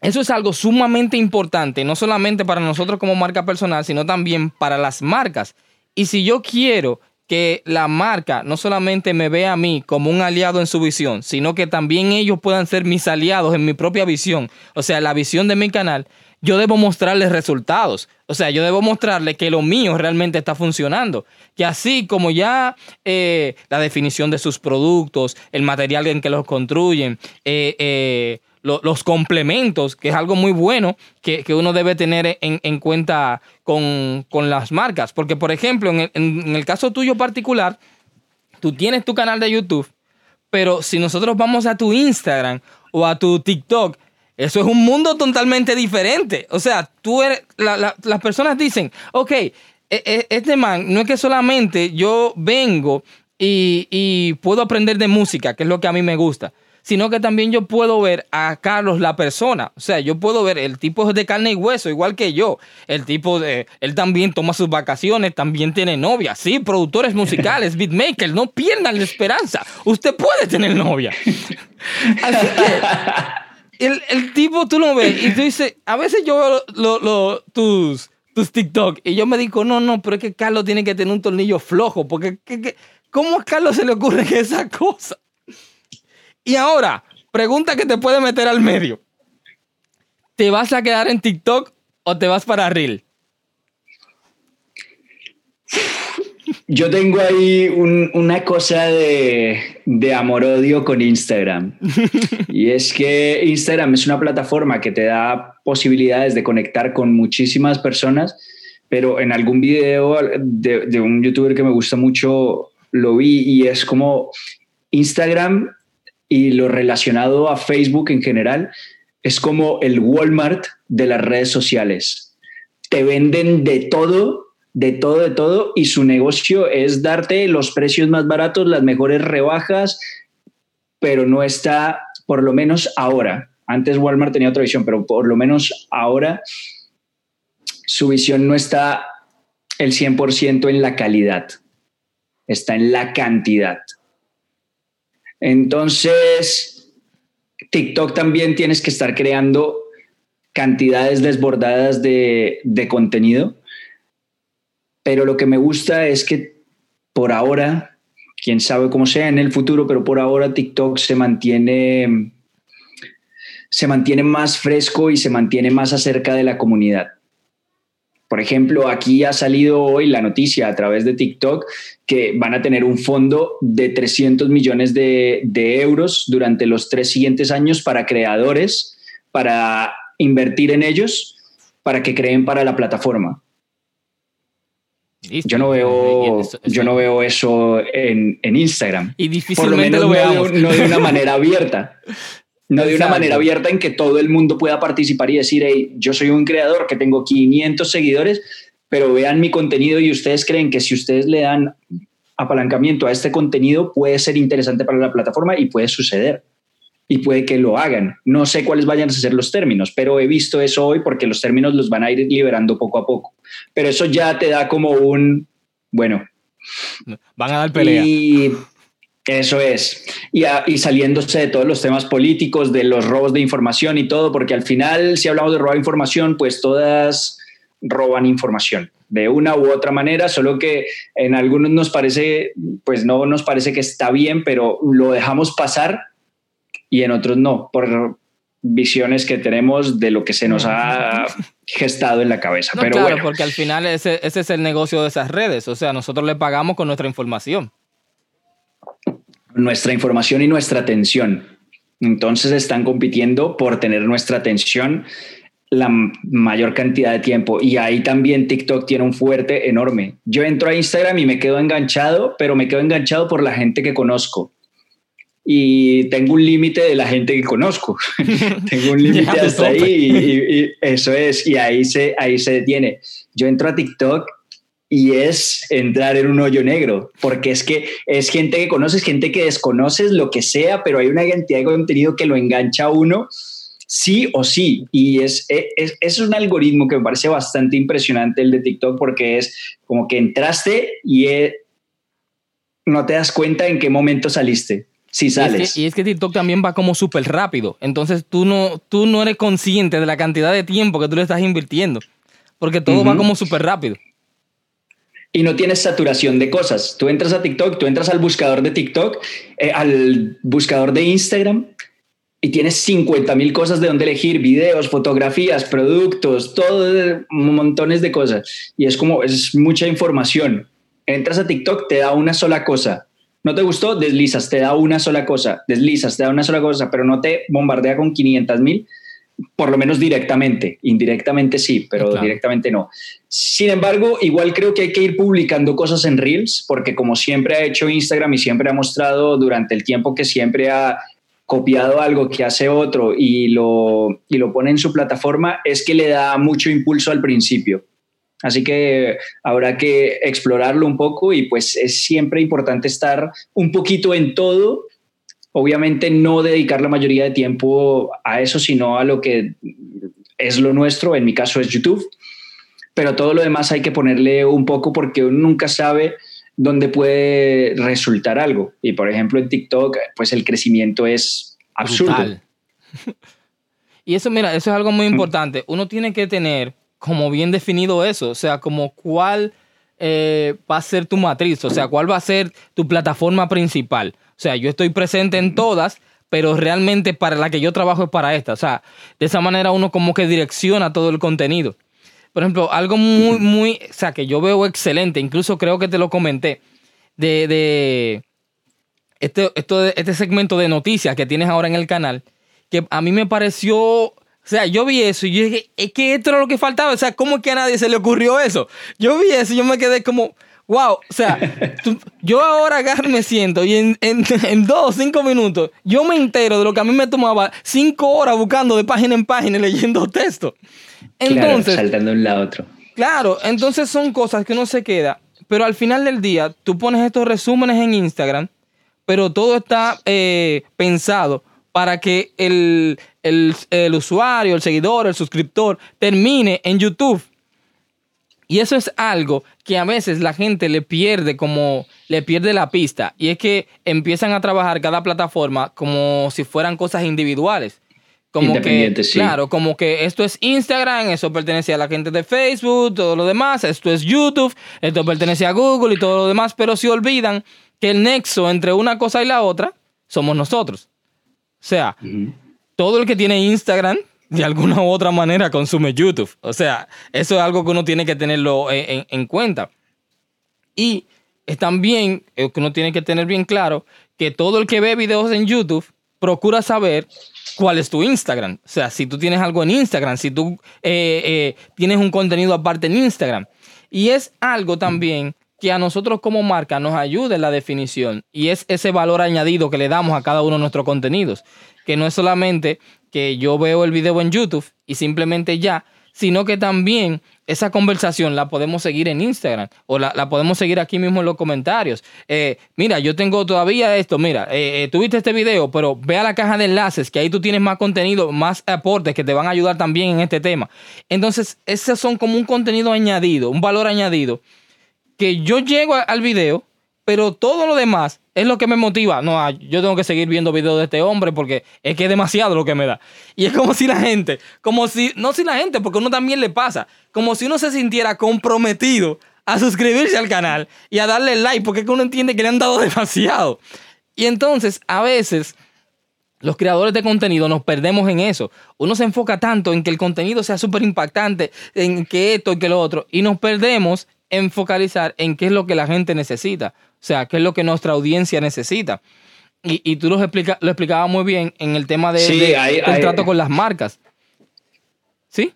S2: eso es algo sumamente importante, no solamente para nosotros como marca personal, sino también para las marcas. Y si yo quiero que la marca no solamente me vea a mí como un aliado en su visión, sino que también ellos puedan ser mis aliados en mi propia visión, o sea, la visión de mi canal, yo debo mostrarles resultados. O sea, yo debo mostrarles que lo mío realmente está funcionando. Que así como ya eh, la definición de sus productos, el material en que los construyen, eh, eh, los complementos, que es algo muy bueno que, uno debe tener en, cuenta con, las marcas. Porque, por ejemplo, en el, caso tuyo particular, tú tienes tu canal de YouTube, pero si nosotros vamos a tu Instagram o a tu TikTok, eso es un mundo totalmente diferente. O sea, tú eres, las personas dicen, ok, e, e, este man no es que solamente yo vengo y, y puedo aprender de música, que es lo que a mí me gusta sino que también yo puedo ver a Carlos la persona. O sea, yo puedo ver el tipo de carne y hueso, igual que yo. El tipo de. Él también toma sus vacaciones, también tiene novia. Sí, productores musicales, beatmakers, no pierdan la esperanza. Usted puede tener novia. Así que. El, tipo tú lo ves y tú dices, a veces yo veo tus, tus TikTok y yo me digo, no, no, pero es que Carlos tiene que tener un tornillo flojo, porque ¿cómo a Carlos se le ocurre esa cosa? Y ahora, pregunta que te puede meter al medio. ¿Te vas a quedar en TikTok o te vas para Reel?
S1: Yo tengo ahí una cosa de, de amor-odio con Instagram. y es que Instagram es una plataforma que te da posibilidades de conectar con muchísimas personas, pero en algún video de, de un youtuber que me gusta mucho lo vi y es como Instagram y lo relacionado a Facebook en general es como el Walmart de las redes sociales. Te venden de todo, de todo, de todo, y su negocio es darte los precios más baratos, las mejores rebajas, pero no está, por lo menos ahora. Antes Walmart tenía otra visión, pero por lo menos ahora su visión no está el 100% en la calidad, está en la cantidad. Entonces, TikTok también tienes que estar creando cantidades desbordadas de, contenido, pero lo que me gusta es que por ahora, quién sabe cómo sea en el futuro, pero por ahora TikTok se mantiene, se mantiene más fresco y se mantiene más acerca de la comunidad. Por ejemplo, aquí ha salido hoy la noticia a través de TikTok que van a tener un fondo de 300 millones de, euros durante los tres siguientes años para creadores, para invertir en ellos, para que creen para la plataforma. Yo no veo, yo no veo eso en, Instagram.
S2: Y difícilmente lo, veamos.
S1: no de una manera abierta. No de una manera abierta en que todo el mundo pueda participar y decir, hey, yo soy un creador que tengo 500 seguidores, pero vean mi contenido y ustedes creen que si ustedes le dan apalancamiento a este contenido puede ser interesante para la plataforma y puede suceder. Y puede que lo hagan. No sé cuáles vayan a ser los términos, pero he visto eso hoy porque los términos los van a ir liberando poco a poco. Pero eso ya te da como un, bueno.
S2: Van a dar pelea.
S1: Y eso es. Y, saliéndose de todos los temas políticos, de los robos de información y todo, porque al final, si hablamos de robar información, pues todas roban información de una u otra manera, solo que en algunos nos parece, pues no nos parece que está bien, pero lo dejamos pasar y en otros no, por, visiones que tenemos de lo que se nos ha gestado en la cabeza. Pero
S2: claro,
S1: bueno.
S2: porque al final ese, ese es el negocio de esas redes. O sea, nosotros le pagamos con nuestra información.
S1: Nuestra información y nuestra atención. Entonces están compitiendo por tener nuestra atención la mayor cantidad de tiempo. Y ahí también TikTok tiene un fuerte enorme. Yo entro a Instagram y me quedo enganchado, pero me quedo enganchado por la gente que conozco. Y tengo un límite de la gente que conozco. tengo un límite hasta ahí y, y, eso es. Y ahí se, ahí se detiene. Yo entro a TikTok y es entrar en un hoyo negro, porque es que es gente que conoces, gente que desconoces, lo que sea, pero hay una cantidad de contenido que lo engancha a uno sí o sí. Y es, es, es, un algoritmo que me parece bastante impresionante el de TikTok porque es como que entraste y es, no te das cuenta en qué momento saliste. Si sales.
S2: Y es, que, y es que TikTok también va como súper rápido. Entonces tú no, tú no eres consciente de la cantidad de tiempo que tú le estás invirtiendo. Porque todo uh -huh. va como súper rápido.
S1: Y no tienes saturación de cosas. Tú entras a TikTok, tú entras al buscador de TikTok, eh, al buscador de Instagram y tienes 50 mil cosas de donde elegir, videos, fotografías, productos, todo, montones de cosas. Y es como, es mucha información. Entras a TikTok, te da una sola cosa. No te gustó, deslizas, te da una sola cosa. Deslizas, te da una sola cosa, pero no te bombardea con 500 mil, por lo menos directamente. Indirectamente sí, pero claro. directamente no. Sin embargo, igual creo que hay que ir publicando cosas en Reels, porque como siempre ha hecho Instagram y siempre ha mostrado durante el tiempo que siempre ha copiado algo que hace otro y lo, y lo pone en su plataforma, es que le da mucho impulso al principio. Así que habrá que explorarlo un poco y pues es siempre importante estar un poquito en todo. Obviamente no dedicar la mayoría de tiempo a eso, sino a lo que es lo nuestro, en mi caso es YouTube, pero todo lo demás hay que ponerle un poco porque uno nunca sabe dónde puede resultar algo. Y por ejemplo en TikTok, pues el crecimiento es absurdo. Brutal.
S2: Y eso, mira, eso es algo muy importante. Uno tiene que tener como bien definido eso, o sea, como cuál eh, va a ser tu matriz, o sea, cuál va a ser tu plataforma principal. O sea, yo estoy presente en todas, pero realmente para la que yo trabajo es para esta. O sea, de esa manera uno como que direcciona todo el contenido. Por ejemplo, algo muy, muy, o sea, que yo veo excelente, incluso creo que te lo comenté, de, de este, esto, este segmento de noticias que tienes ahora en el canal, que a mí me pareció o sea, yo vi eso y yo dije, es que esto era lo que faltaba. O sea, ¿cómo es que a nadie se le ocurrió eso? Yo vi eso y yo me quedé como, wow. O sea, tú, yo ahora agarro me siento y en, en, en dos o cinco minutos yo me entero de lo que a mí me tomaba cinco horas buscando de página en página y leyendo texto.
S1: Entonces, claro, saltando de un lado a otro.
S2: Claro, entonces son cosas que uno se queda, pero al final del día tú pones estos resúmenes en Instagram, pero todo está eh, pensado para que el, el, el, usuario, el seguidor, el suscriptor termine en YouTube. Y eso es algo que a veces la gente le pierde como le pierde la pista. Y es que empiezan a trabajar cada plataforma como si fueran cosas individuales. Como que,
S1: sí.
S2: claro, como que esto es Instagram, eso pertenece a la gente de Facebook, todo lo demás, esto es YouTube, esto pertenece a Google y todo lo demás, pero se olvidan que el nexo entre una cosa y la otra somos nosotros. O sea, uh -huh. todo el que tiene Instagram, de alguna u otra manera, consume YouTube. O sea, eso es algo que uno tiene que tenerlo en, en, en cuenta. Y es también que uno tiene que tener bien claro que todo el que ve videos en YouTube procura saber cuál es tu Instagram. O sea, si tú tienes algo en Instagram, si tú eh, eh, tienes un contenido aparte en Instagram. Y es algo también que a nosotros como marca nos ayude en la definición y es ese valor añadido que le damos a cada uno de nuestros contenidos, que no es solamente que yo veo el video en YouTube y simplemente ya, sino que también esa conversación la podemos seguir en Instagram o la, podemos seguir aquí mismo en los comentarios. Eh, mira, yo tengo todavía esto, mira, eh, eh, tuviste este video, pero ve a la caja de enlaces, que ahí tú tienes más contenido, más aportes que te van a ayudar también en este tema. Entonces, esos son como un contenido añadido, un valor añadido que yo llego al video, pero todo lo demás es lo que me motiva. No, yo tengo que seguir viendo videos de este hombre porque es que es demasiado lo que me da. Y es como si la gente, como si, no si la gente, porque uno también le pasa, como si uno se sintiera comprometido a suscribirse al canal y a darle like, porque es que uno entiende que le han dado demasiado. Y entonces, a veces, los creadores de contenido nos perdemos en eso. Uno se enfoca tanto en que el contenido sea súper impactante, en que esto y que lo otro, y nos perdemos en focalizar en qué es lo que la gente necesita, o sea, qué es lo que nuestra audiencia necesita. Y, tú lo, explica, lo explicabas muy bien en el tema de, del trato con las marcas. ¿Sí?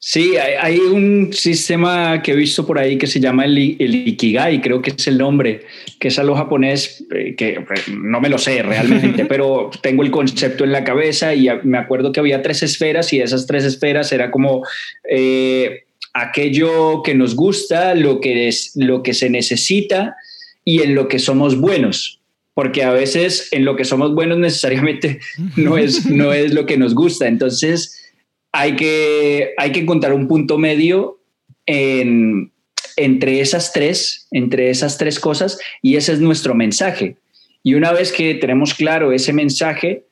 S1: Sí, hay, un sistema que he visto por ahí que se llama el, Ikigai, creo que es el nombre, que es algo japonés, eh, que no me lo sé realmente, pero tengo el concepto en la cabeza y me acuerdo que había tres esferas y esas tres esferas era como eh, aquello que nos gusta, lo que, es, lo que se necesita y en lo que somos buenos porque a veces en lo que somos buenos necesariamente no es, no es lo que nos gusta. Entonces, hay que, hay que encontrar un punto medio entre esas tres, entre esas tres cosas, y ese es nuestro mensaje. Y una vez que tenemos claro ese mensaje,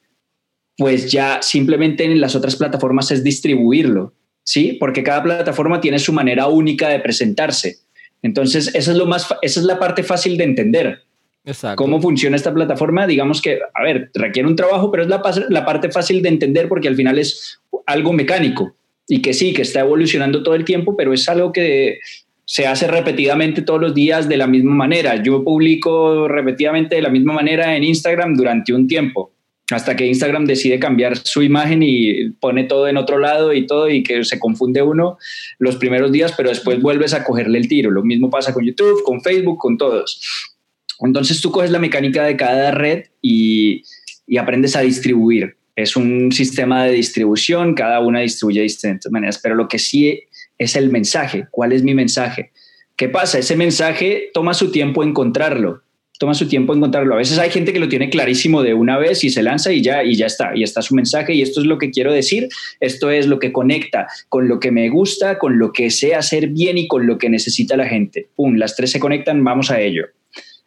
S1: pues ya simplemente en las otras plataformas es distribuirlo, ¿sí? Porque cada plataforma tiene su manera única de presentarse. Entonces, eso es lo más, esa es la parte fácil de entender. ¿Cómo funciona esta plataforma? Digamos que, a ver, requiere un trabajo, pero es la, la parte fácil de entender porque al final es algo mecánico y que sí, que está evolucionando todo el tiempo, pero es algo que se hace repetidamente todos los días de la misma manera. Yo publico repetidamente de la misma manera en Instagram durante un tiempo, hasta que Instagram decide cambiar su imagen y pone todo en otro lado y todo y que se confunde uno los primeros días, pero después vuelves a cogerle el tiro. Lo mismo pasa con YouTube, con Facebook, con todos. Entonces tú coges la mecánica de cada red y, aprendes a distribuir. Es un sistema de distribución, cada una distribuye de distintas maneras, pero lo que sí es el mensaje. ¿Cuál es mi mensaje? ¿Qué pasa? Ese mensaje toma su tiempo encontrarlo, toma su tiempo encontrarlo. A veces hay gente que lo tiene clarísimo de una vez y se lanza y ya, y ya está, y está su mensaje y esto es lo que quiero decir, esto es lo que conecta con lo que me gusta, con lo que sé hacer bien y con lo que necesita la gente. ¡Pum! Las tres se conectan, vamos a ello.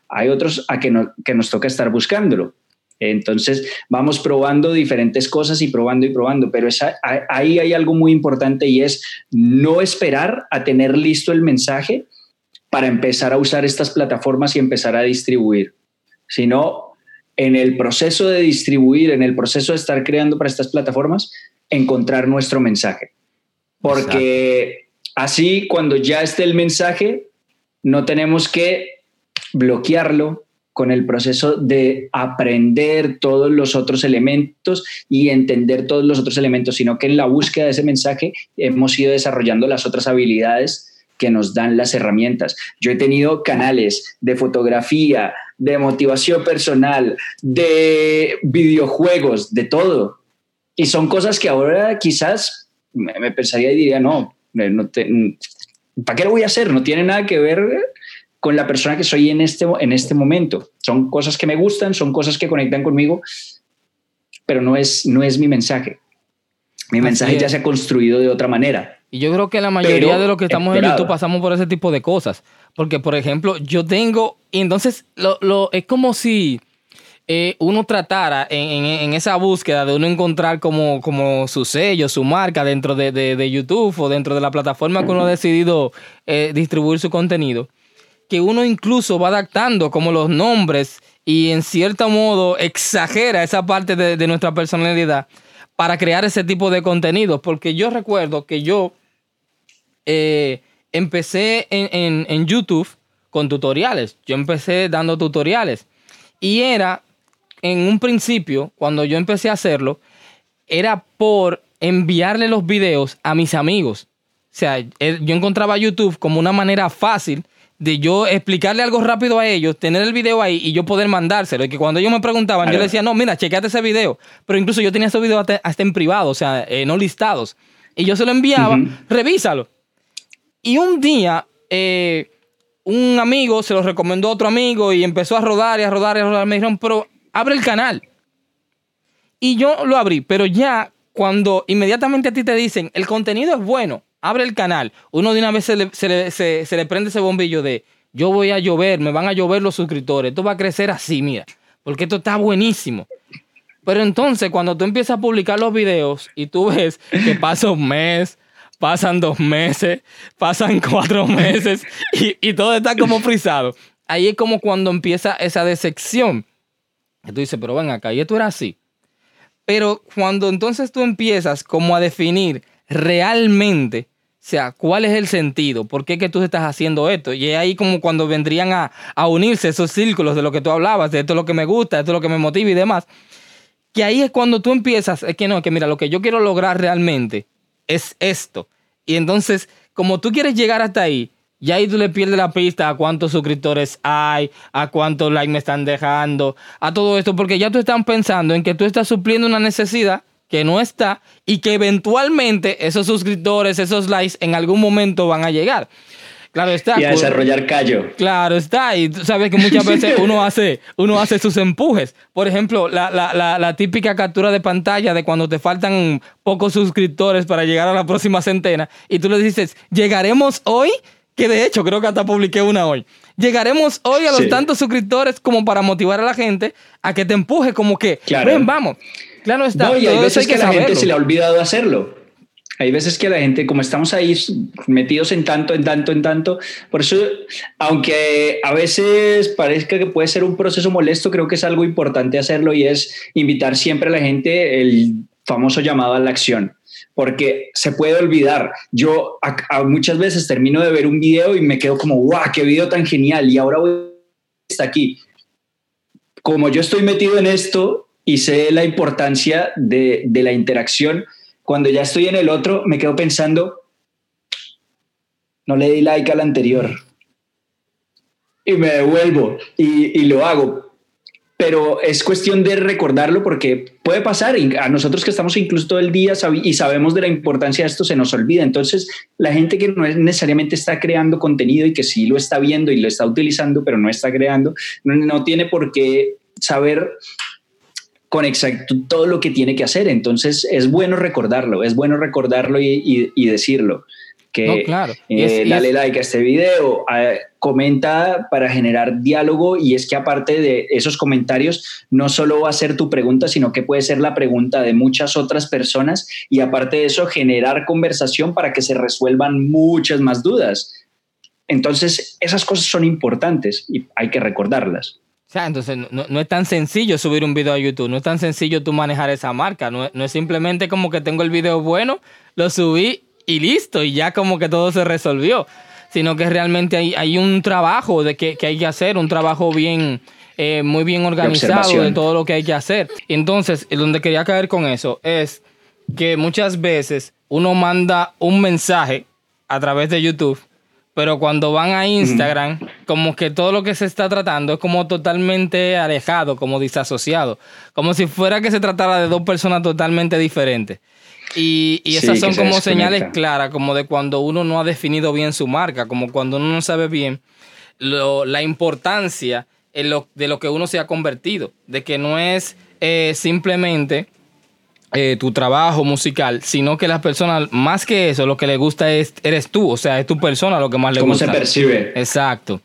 S1: Hay otros a que, que nos toca estar buscándolo. Entonces vamos probando diferentes cosas y probando y probando, pero ahí hay algo muy importante y es no esperar a tener listo el mensaje para empezar a usar estas plataformas y empezar a distribuir, sino en el proceso de distribuir, en el proceso de estar creando para estas plataformas, encontrar nuestro mensaje. Porque así cuando ya esté el mensaje, no tenemos que bloquearlo con el proceso de aprender todos los otros elementos y entender todos los otros elementos, sino que en la búsqueda de ese mensaje hemos ido desarrollando las otras habilidades que nos dan las herramientas. Yo he tenido canales de fotografía, de motivación personal, de videojuegos, de todo. Y son cosas que ahora quizás me pensaría y diría, no, no ¿para qué lo voy a hacer? No tiene nada que ver con la persona que soy en este, en este momento. Son cosas que me gustan, son cosas que conectan conmigo, pero no es, no es mi mensaje. Mi mensaje ya se ha construido de otra manera.
S2: Y yo creo que la mayoría de los que estamos en YouTube pasamos por ese tipo de cosas. Porque, por ejemplo, yo tengo, y entonces lo, es como si eh, uno tratara en, esa búsqueda de uno encontrar como, como su sello, su marca dentro de, YouTube o dentro de la plataforma que uno ha decidido eh, distribuir su contenido que uno incluso va adaptando como los nombres y en cierto modo exagera esa parte de, nuestra personalidad para crear ese tipo de contenido. Porque yo recuerdo que yo eh, empecé en, en, YouTube con tutoriales. Yo empecé dando tutoriales. Y era, en un principio, cuando yo empecé a hacerlo, era por enviarle los videos a mis amigos. O sea, eh, yo encontraba YouTube como una manera fácil de yo explicarle algo rápido a ellos, tener el video ahí y yo poder mandárselo. Y que cuando ellos me preguntaban, yo les decía, no, mira, chequeate ese video. Pero incluso yo tenía esos videos hasta, en privado, o sea, eh, no listados. Y yo se lo enviaba, revísalo. Y un día, eh, un amigo se lo recomendó a otro amigo y empezó a rodar y a rodar y a rodar. Me dijeron, pero abre el canal. Y yo lo abrí, pero ya cuando inmediatamente a ti te dicen, el contenido es bueno, abre el canal, uno de una vez se le, prende ese bombillo de yo voy a llover, me van a llover los suscriptores, esto va a crecer así, mira, porque esto está buenísimo. Pero entonces cuando tú empiezas a publicar los videos y tú ves que pasa un mes, pasan dos meses, pasan cuatro meses y, todo está como frisado, ahí es como cuando empieza esa decepción. Y tú dices, pero ven acá, y esto era así. Pero cuando entonces tú empiezas como a definir realmente, o sea, cuál es el sentido, por qué que tú estás haciendo esto. Y es ahí como cuando vendrían a, a unirse esos círculos de lo que tú hablabas, de esto es lo que me gusta, esto es lo que me motiva y demás. Que ahí es cuando tú empiezas, es que no, es que mira, lo que yo quiero lograr realmente es esto. Y entonces, como tú quieres llegar hasta ahí, y ahí tú le pierdes la pista a cuántos suscriptores hay, a cuántos likes me están dejando, a todo esto, porque ya tú estás pensando en que tú estás supliendo una necesidad que no está y que eventualmente esos suscriptores, esos likes en algún momento van a llegar. Claro está.
S1: Y a desarrollar callo.
S2: Claro está. Y tú sabes que muchas veces uno hace, uno hace sus empujes. Por ejemplo, la, la, la, la, típica captura de pantalla de cuando te faltan pocos suscriptores para llegar a la próxima centena y tú le dices, llegaremos hoy que de hecho creo que hasta publiqué una hoy. Llegaremos hoy a los tantos suscriptores como para motivar a la gente a que te empuje como que, ven, vamos. Claro está.
S1: No, y hay veces que, a la gente se le ha olvidado hacerlo. Hay veces que la gente, como estamos ahí metidos en tanto, en tanto, en tanto, por eso, aunque a veces parezca que puede ser un proceso molesto, creo que es algo importante hacerlo y es invitar siempre a la gente el famoso llamado a la acción porque se puede olvidar. Yo muchas veces termino de ver un video y me quedo como, guau, qué video tan genial y ahora voy está aquí. Como yo estoy metido en esto y sé la importancia de, de la interacción, cuando ya estoy en el otro, me quedo pensando, no le di like al anterior. Y me devuelvo y, y lo hago pero es cuestión de recordarlo porque puede pasar a nosotros que estamos incluso todo el día y sabemos de la importancia de esto se nos olvida. Entonces, la gente que no necesariamente está creando contenido y que sí lo está viendo y lo está utilizando, pero no está creando, no, tiene por qué saber con exactitud todo lo que tiene que hacer. Entonces, es bueno recordarlo, es bueno recordarlo y decirlo que
S2: claro.
S1: Eh, dale like a este video, comenta para generar diálogo y es que aparte de esos comentarios, no solo va a ser tu pregunta, sino que puede ser la pregunta de muchas otras personas y aparte de eso, generar conversación para que se resuelvan muchas más dudas. Entonces, esas cosas son importantes y hay que recordarlas.
S2: O sea, entonces no, es tan sencillo subir un video a YouTube, no es tan sencillo tú manejar esa marca, no, no es simplemente como que tengo el video bueno, lo subí y listo, y ya como que todo se resolvió, sino que realmente hay, hay un trabajo de que, que, hay que hacer, un trabajo bien, eh, muy bien organizado de todo lo que hay que hacer. Entonces, donde quería caer con eso es que muchas veces uno manda un mensaje a través de YouTube, pero cuando van a Instagram, como que todo lo que se está tratando es como totalmente alejado, como disasociado, como si fuera que se tratara de dos personas totalmente diferentes. Y, esas son como señales claras, como de cuando uno no ha definido bien su marca, como cuando uno no sabe bien la importancia de lo que uno se ha convertido, de que no es eh, simplemente eh, tu trabajo musical, sino que las personas, más que eso, lo que le gusta es, eres tú, o sea, es tu persona lo que más le gusta.
S1: ¿Cómo se percibe?
S2: Exacto.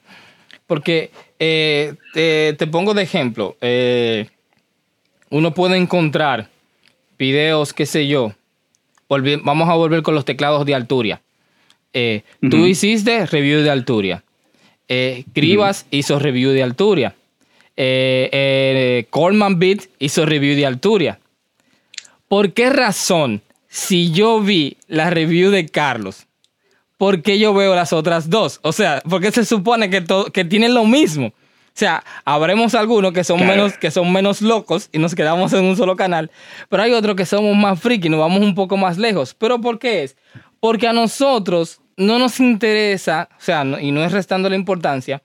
S2: Porque eh, te, pongo de ejemplo, uno puede encontrar videos, qué sé yo, vamos a volver con los teclados de Alturia. Eh, tú hiciste review de Alturia. Eh, Cribas hizo review de Alturia. Eh, Coleman Beat hizo review de Alturia. ¿Por qué razón, si yo vi la review de Carlos, por qué yo veo las otras dos? O sea, porque se supone que, que tienen lo mismo. O sea, habremos algunos que son, menos, que son menos locos y nos quedamos en un solo canal, pero hay otros que somos más friki, nos vamos un poco más lejos. ¿Pero por qué es? Porque a nosotros no nos interesa, o sea, y no es restando la importancia,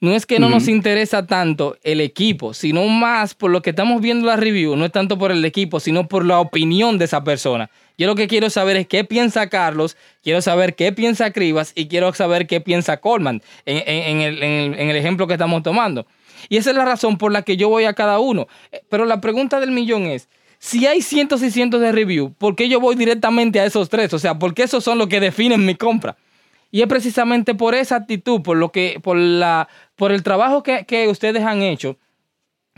S2: no es que no nos interesa tanto el equipo, sino más por lo que estamos viendo la review, no es tanto por el equipo, sino por la opinión de esa persona. Yo lo que quiero saber es qué piensa Carlos, quiero saber qué piensa Cribas y quiero saber qué piensa Coleman en, el, ejemplo que estamos tomando. Y esa es la razón por la que yo voy a cada uno. Pero la pregunta del millón es, si hay cientos y cientos de reviews, ¿por qué yo voy directamente a esos tres? O sea, ¿por qué esos son los que definen mi compra? Y es precisamente por esa actitud, por lo que, por la, por el trabajo que, que ustedes han hecho,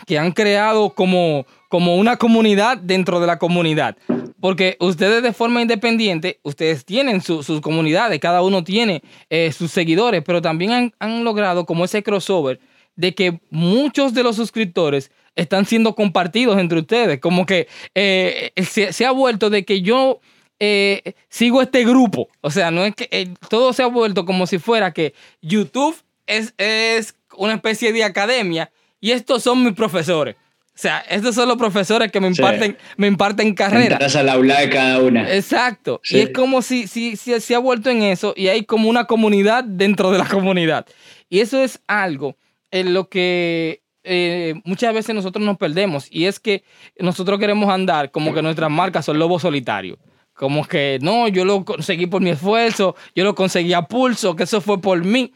S2: que han creado como, como una comunidad dentro de la comunidad. Porque ustedes de forma independiente, ustedes tienen sus comunidades, cada uno tiene eh, sus seguidores, pero también han, han, logrado como ese crossover de que muchos de los suscriptores están siendo compartidos entre ustedes. Como que eh, se, ha vuelto de que yo eh, sigo este grupo. O sea, no es que eh, todo se ha vuelto como si fuera que YouTube es, es una especie de academia y estos son mis profesores. O sea, estos son los profesores que me imparten, me imparten carrera.
S1: Entras al aula de cada una.
S2: Exacto. Y es como si, si, si, se ha vuelto en eso y hay como una comunidad dentro de la comunidad. Y eso es algo en lo que eh, muchas veces nosotros nos perdemos. Y es que nosotros queremos andar como que nuestras marcas son lobos solitarios. Como que no, yo lo conseguí por mi esfuerzo, yo lo conseguí a pulso, que eso fue por mí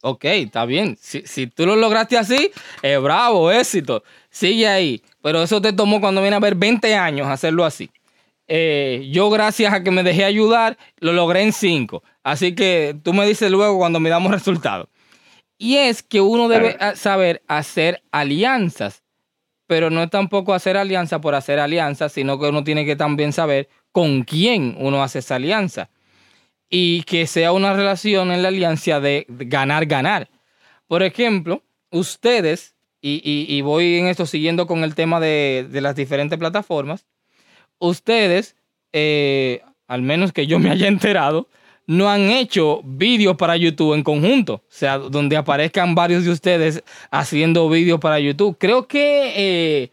S2: ok, está bien. Si, tú lo lograste así, eh, bravo, éxito. Sigue ahí. Pero eso te tomó cuando viene a ver 20 años hacerlo así. Eh, yo, gracias a que me dejé ayudar, lo logré en 5. Así que tú me dices luego cuando me damos resultados. Y es que uno debe saber hacer alianzas, pero no es tampoco hacer alianza por hacer alianza, sino que uno tiene que también saber con quién uno hace esa alianza y que sea una relación en la alianza de ganar-ganar. Por ejemplo, ustedes, y, voy en esto siguiendo con el tema de, las diferentes plataformas, ustedes, eh, al menos que yo me haya enterado, no han hecho vídeos para YouTube en conjunto, o sea, donde aparezcan varios de ustedes haciendo vídeos para YouTube. Creo que eh,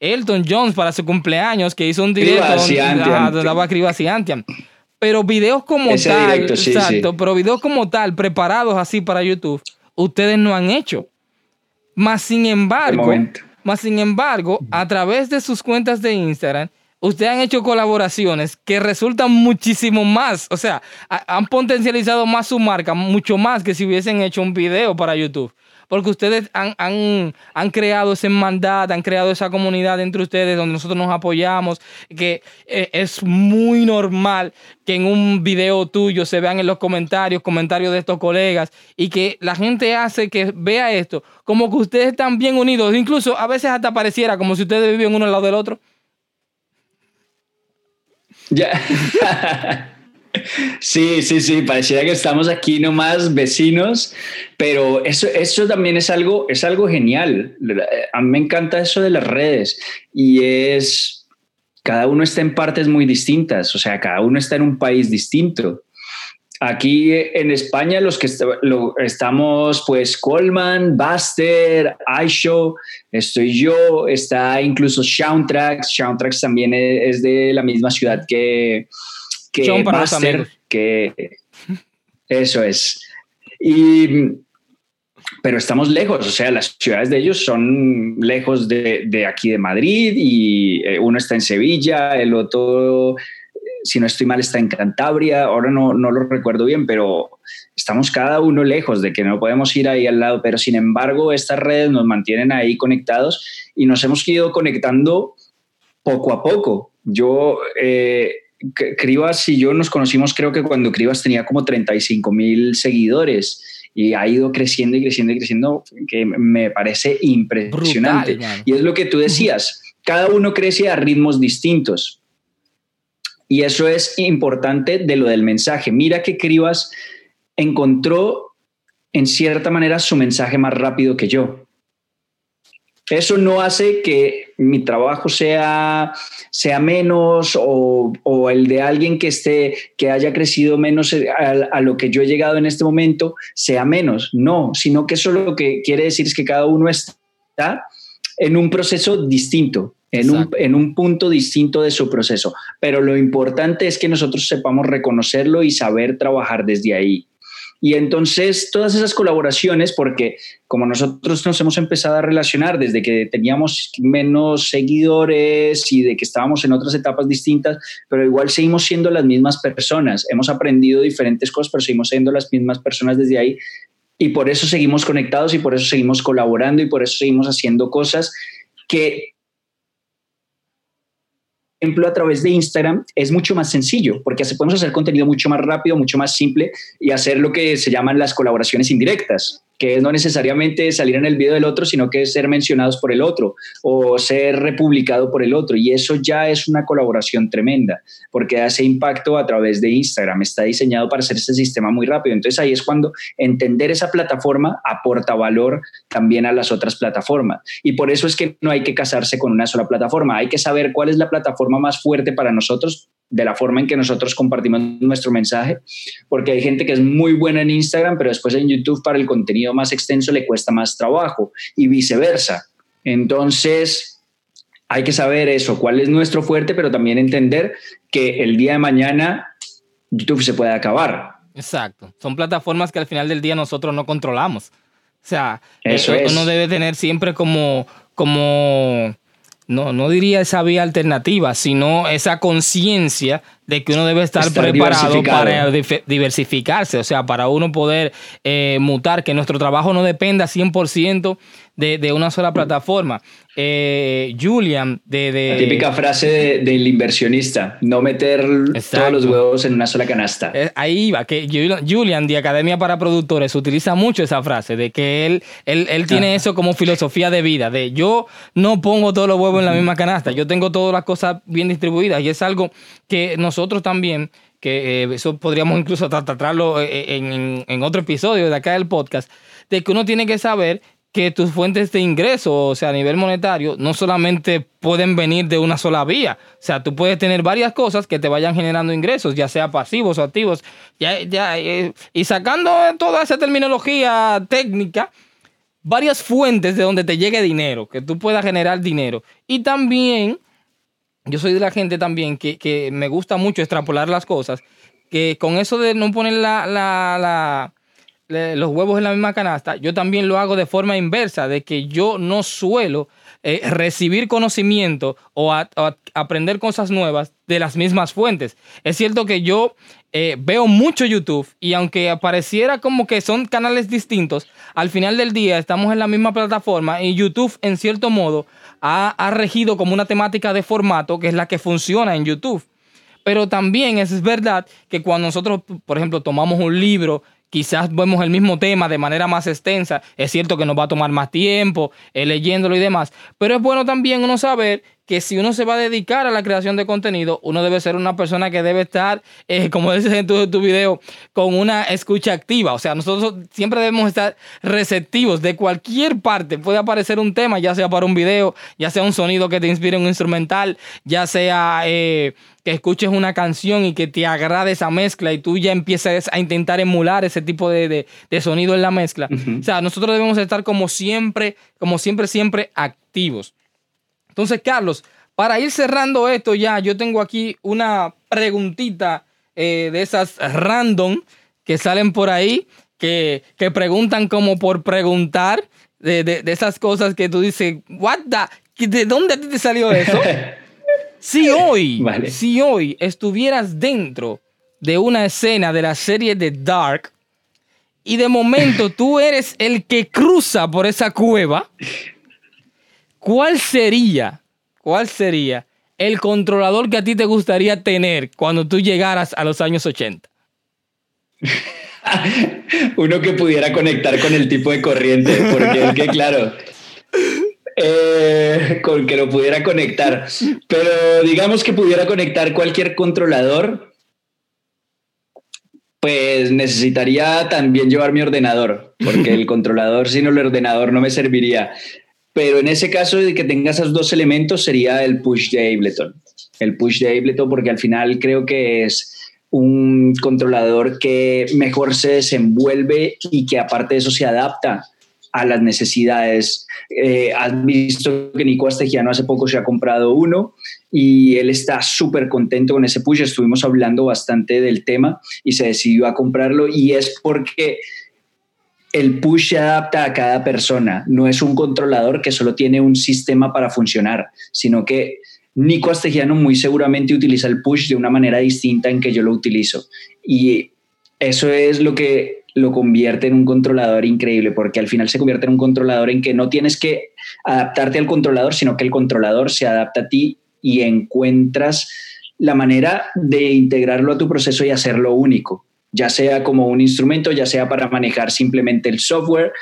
S2: Elton Jones para su cumpleaños, que hizo un directo donde daba Antian pero videos como tal, exacto, pero videos como tal, preparados así para YouTube, ustedes no han hecho. Más sin embargo, más sin embargo, a través de sus cuentas de Instagram, ustedes han hecho colaboraciones que resultan muchísimo más, o sea, han potencializado más su marca, mucho más que si hubiesen hecho un video para YouTube. Porque ustedes han, han, creado esa hermandad, han creado esa comunidad entre ustedes donde nosotros nos apoyamos, que eh, es muy normal que en un video tuyo se vean en los comentarios, comentarios de estos colegas, y que la gente hace que vea esto, como que ustedes están bien unidos, incluso a veces hasta pareciera como si ustedes vivían uno al lado del otro.
S1: Ya. Sí, sí, sí, parecía que estamos aquí nomás vecinos, pero eso, eso también es algo, es algo genial. A mí me encanta eso de las redes y es, cada uno está en partes muy distintas, o sea, cada uno está en un país distinto. Aquí en España los que estamos, pues Coleman, Buster, iShow, estoy yo, está incluso Soundtracks, Soundtracks también es de la misma ciudad que, que que eso es. Y, pero estamos lejos, o sea, las ciudades de ellos son lejos de, aquí de Madrid y eh, uno está en Sevilla, el otro, si no estoy mal, está en Cantabria, ahora no, no lo recuerdo bien, pero estamos cada uno lejos de que no podemos ir ahí al lado, pero sin embargo estas redes nos mantienen ahí conectados y nos hemos ido conectando poco a poco. Yo eh, Cribas y yo nos conocimos creo que cuando Cribas tenía como 35 mil seguidores y ha ido creciendo y creciendo y creciendo, que me parece impresionante. y es lo que tú decías, cada uno crece a ritmos distintos. Y eso es importante de lo del mensaje. Mira que Cribas encontró en cierta manera su mensaje más rápido que yo. Eso no hace que mi trabajo sea, sea menos o, el de alguien que esté, que haya crecido menos a, a, lo que yo he llegado en este momento sea menos. No, sino que eso lo que quiere decir es que cada uno está en un proceso distinto, en un, en un, punto distinto de su proceso. Pero lo importante es que nosotros sepamos reconocerlo y saber trabajar desde ahí. Y entonces todas esas colaboraciones, porque como nosotros nos hemos empezado a relacionar desde que teníamos menos seguidores y de que estábamos en otras etapas distintas, pero igual seguimos siendo las mismas personas. Hemos aprendido diferentes cosas, pero seguimos siendo las mismas personas desde ahí. Y por eso seguimos conectados y por eso seguimos colaborando y por eso seguimos haciendo cosas que ejemplo, a través de Instagram es mucho más sencillo porque podemos hacer contenido mucho más rápido, mucho más simple y hacer lo que se llaman las colaboraciones indirectas. Que no necesariamente salir en el video del otro, sino que es ser mencionados por el otro o ser republicado por el otro. Y eso ya es una colaboración tremenda, porque hace impacto a través de Instagram. Está diseñado para hacer este sistema muy rápido. Entonces ahí es cuando entender esa plataforma aporta valor también a las otras plataformas. Y por eso es que no hay que casarse con una sola plataforma. Hay que saber cuál es la plataforma más fuerte para nosotros de la forma en que nosotros compartimos nuestro mensaje, porque hay gente que es muy buena en Instagram, pero después en YouTube para el contenido más extenso le cuesta más trabajo y viceversa. Entonces, hay que saber eso, cuál es nuestro fuerte, pero también entender que el día de mañana YouTube se puede acabar.
S2: Exacto. Son plataformas que al final del día nosotros no controlamos. O sea, eso eh, uno debe tener siempre como, como no, no diría esa vía alternativa, sino esa conciencia de que uno debe estar, preparado para diversificarse, o sea, para uno poder eh, mutar, que nuestro trabajo no dependa 100% de, de, una sola plataforma. Eh, Julian, de,
S1: La típica frase del inversionista, no meter todos los huevos en una sola canasta.
S2: Eh, ahí va, que Julian de Academia para Productores utiliza mucho esa frase, de que él, él, él tiene eso como filosofía de vida, de yo no pongo todos los huevos en la misma canasta, yo tengo todas las cosas bien distribuidas y es algo que nosotros también que eh, eso podríamos incluso tratarlo en, en, otro episodio de acá del podcast, de que uno tiene que saber que tus fuentes de ingreso, o sea, a nivel monetario, no solamente pueden venir de una sola vía. O sea, tú puedes tener varias cosas que te vayan generando ingresos, ya sea pasivos o activos. Ya, ya, eh, y sacando toda esa terminología técnica, varias fuentes de donde te llegue dinero, que tú puedas generar dinero. Y también, yo soy de la gente también que, que me gusta mucho extrapolar las cosas, que con eso de no poner la, la, la los huevos en la misma canasta, yo también lo hago de forma inversa, de que yo no suelo eh, recibir conocimiento o, aprender cosas nuevas de las mismas fuentes. Es cierto que yo eh, veo mucho YouTube y aunque pareciera como que son canales distintos, al final del día estamos en la misma plataforma y YouTube en cierto modo ha regido como una temática de formato que es la que funciona en YouTube. Pero también es verdad que cuando nosotros, por ejemplo, tomamos un libro quizás vemos el mismo tema de manera más extensa. Es cierto que nos va a tomar más tiempo eh, leyéndolo y demás, pero es bueno también uno saber que si uno se va a dedicar a la creación de contenido, uno debe ser una persona que debe estar, eh, como dices en tu, tu, video, con una escucha activa. O sea, nosotros siempre debemos estar receptivos de cualquier parte. Puede aparecer un tema, ya sea para un video, ya sea un sonido que te inspire un instrumental, ya sea eh, que escuches una canción y que te agrade esa mezcla y tú ya empieces a intentar emular ese tipo de, de, sonido en la mezcla. O sea, nosotros debemos estar como siempre, como siempre, siempre activos. Entonces, Carlos, para ir cerrando esto ya, yo tengo aquí una preguntita eh, de esas random que salen por ahí, que, preguntan como por preguntar, de, esas cosas que tú dices, what the, ¿de dónde te salió eso? si hoy, si hoy estuvieras dentro de una escena de la serie de Dark y de momento tú eres el que cruza por esa cueva, ¿cuál sería, cuál sería el controlador que a ti te gustaría tener cuando tú llegaras a los años 80?
S1: Uno que pudiera conectar con el tipo de corriente, porque es que, claro, eh, con que lo pudiera conectar, pero digamos que pudiera conectar cualquier controlador, pues necesitaría también llevar mi ordenador, porque el controlador sin el ordenador no me serviría. Pero en ese caso de que tenga esos dos elementos sería el push de Ableton. El push de Ableton porque al final creo que es un controlador que mejor se desenvuelve y que aparte de eso se adapta a las necesidades. Eh, has visto que Nico Astegiano hace poco se ha comprado uno y él está súper contento con ese push. Estuvimos hablando bastante del tema y se decidió a comprarlo y es porque el push se adapta a cada persona, no es un controlador que solo tiene un sistema para funcionar, sino que Nico Astegiano muy seguramente utiliza el push de una manera distinta en que yo lo utilizo. Y eso es lo que lo convierte en un controlador increíble, porque al final se convierte en un controlador en que no tienes que adaptarte al controlador, sino que el controlador se adapta a ti y encuentras la manera de integrarlo a tu proceso y hacerlo único ya sea como un instrumento, ya sea para manejar simplemente el software,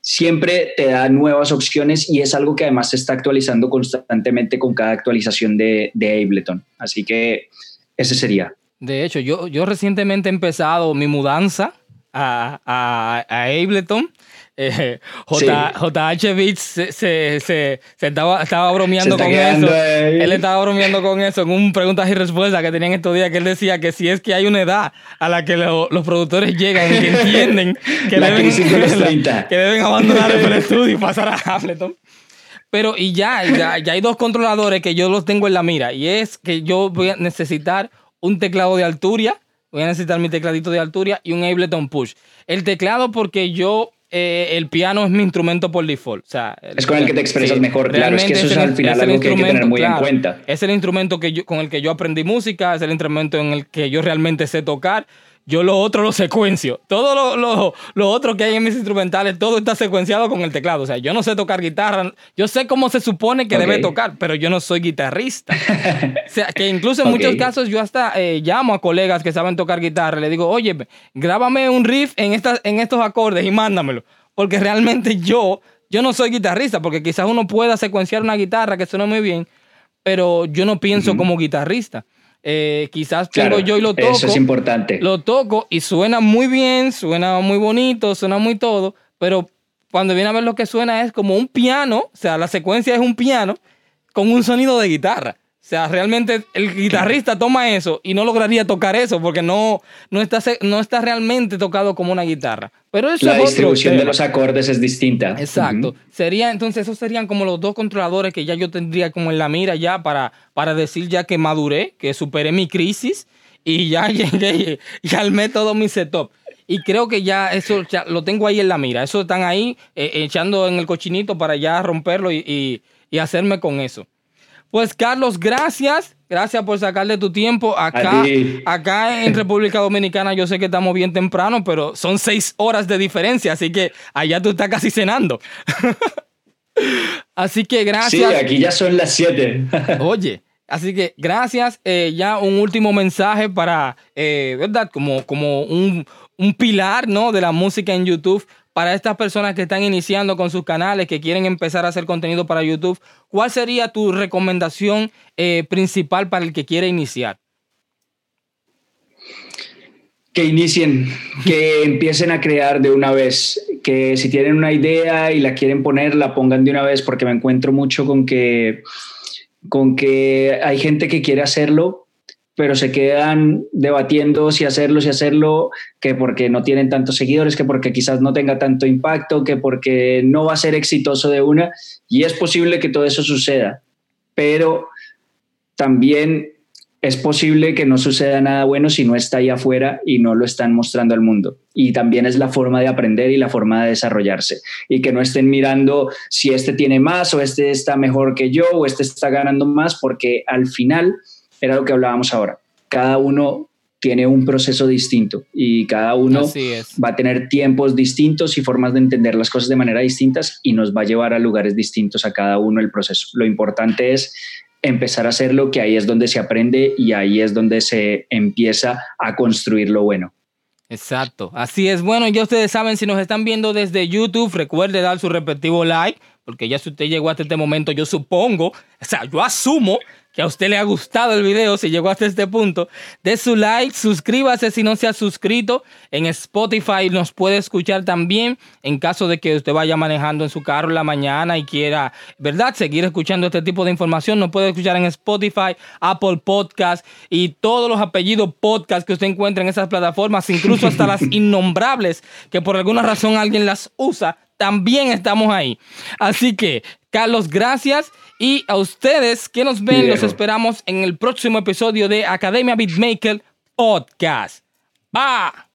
S1: siempre te da nuevas opciones y es algo que además se está actualizando constantemente con cada actualización de, de Ableton. Así que ese sería.
S2: De hecho, yo, yo recientemente he empezado mi mudanza a, a, a Ableton eh, JH Beats se, se, se, estaba, estaba, bromeando con eso. Él estaba bromeando con eso en un preguntas y respuestas que tenían estos días que él decía que si es que hay una edad a la que los productores llegan y que entienden que, deben, que deben abandonar el estudio y pasar a Ableton. Pero y ya, ya, ya, hay dos controladores que yo los tengo en la mira y es que yo voy a necesitar un teclado de Alturia, voy a necesitar mi tecladito de Alturia y un Ableton Push. El teclado porque yo eh, el piano es mi instrumento por default. O sea,
S1: es con el que te expresas mejor, claro. Es que eso es, al final algo que hay que tener muy en cuenta.
S2: Es el instrumento que yo, con el que yo aprendí música, es el instrumento en el que yo realmente sé tocar yo lo otro lo secuencio. Todo lo, lo, lo, otro que hay en mis instrumentales, todo está secuenciado con el teclado. O sea, yo no sé tocar guitarra. Yo sé cómo se supone que debe tocar, pero yo no soy guitarrista. o sea, que incluso en muchos casos yo hasta eh, llamo a colegas que saben tocar guitarra. Le digo, oye, grábame un riff en, estas en estos acordes y mándamelo. Porque realmente yo, yo no soy guitarrista, porque quizás uno pueda secuenciar una guitarra que suena muy bien, pero yo no pienso como guitarrista. Eh, quizás tengo yo y lo toco.
S1: Eso es importante.
S2: Lo toco y suena muy bien, suena muy bonito, suena muy todo, pero cuando viene a ver lo que suena es como un piano, o sea, la secuencia es un piano con un sonido de guitarra. O sea, realmente el guitarrista toma eso y no lograría tocar eso porque no, no, está, no está realmente tocado como una guitarra. Pero eso
S1: La distribución de los acordes es distinta.
S2: Exacto. Sería, entonces, esos serían como los dos controladores que ya yo tendría como en la mira ya para, para decir ya que maduré, que superé mi crisis y ya llegué y armé todo mi setup. Y creo que ya eso ya lo tengo ahí en la mira. Eso están ahí eh, echando en el cochinito para ya romperlo y, y hacerme con eso. Pues Carlos, gracias. Gracias por sacarle tu tiempo. Acá, acá en República Dominicana yo sé que estamos bien temprano, pero son seis horas de diferencia, así que allá tú estás casi cenando. así que gracias.
S1: Sí, aquí ya son las siete.
S2: Oye, así que gracias. Eh, ya un último mensaje para, eh, ¿verdad? Como, como un, un pilar, ¿no? De la música en YouTube para estas personas que están iniciando con sus canales, que quieren empezar a hacer contenido para YouTube, ¿cuál sería tu recomendación eh, principal para el que quiere iniciar?
S1: Que inicien, que empiecen a crear de una vez, que si tienen una idea y la quieren poner, la pongan de una vez, porque me encuentro mucho con que, con que hay gente que quiere hacerlo, pero se quedan debatiendo si hacerlo, si hacerlo, que porque no tienen tantos seguidores, que porque quizás no tenga tanto impacto, que porque no va a ser exitoso de una, y es posible que todo eso suceda, pero también es posible que no suceda nada bueno si no está ahí afuera y no lo están mostrando al mundo. Y también es la forma de aprender y la forma de desarrollarse. Y que no estén mirando si este tiene más o este está mejor que yo o este está ganando más, porque al final era lo que hablábamos ahora. Cada uno tiene un proceso distinto y cada uno va a tener tiempos distintos y formas de entender las cosas de manera distintas y nos va a llevar a lugares distintos a cada uno el proceso. Lo importante es empezar a hacerlo, que ahí es donde se aprende y ahí es donde se empieza a construir lo bueno.
S2: Exacto, así es. Bueno, ya ustedes saben, si nos están viendo desde YouTube, recuerde dar su respectivo like, porque ya si usted llegó hasta este momento, yo supongo, o sea, yo asumo que a usted le ha gustado el video, si llegó hasta este punto, de su like, suscríbase si no se ha suscrito. En Spotify nos puede escuchar también en caso de que usted vaya manejando en su carro en la mañana y quiera, ¿verdad?, seguir escuchando este tipo de información. Nos puede escuchar en Spotify, Apple Podcast y todos los apellidos podcast que usted encuentra en esas plataformas, incluso hasta las innombrables que por alguna razón alguien las usa. También estamos ahí. Así que, Carlos, gracias. Y a ustedes que nos ven, los esperamos en el próximo episodio de Academia Beatmaker Podcast. ¡Va!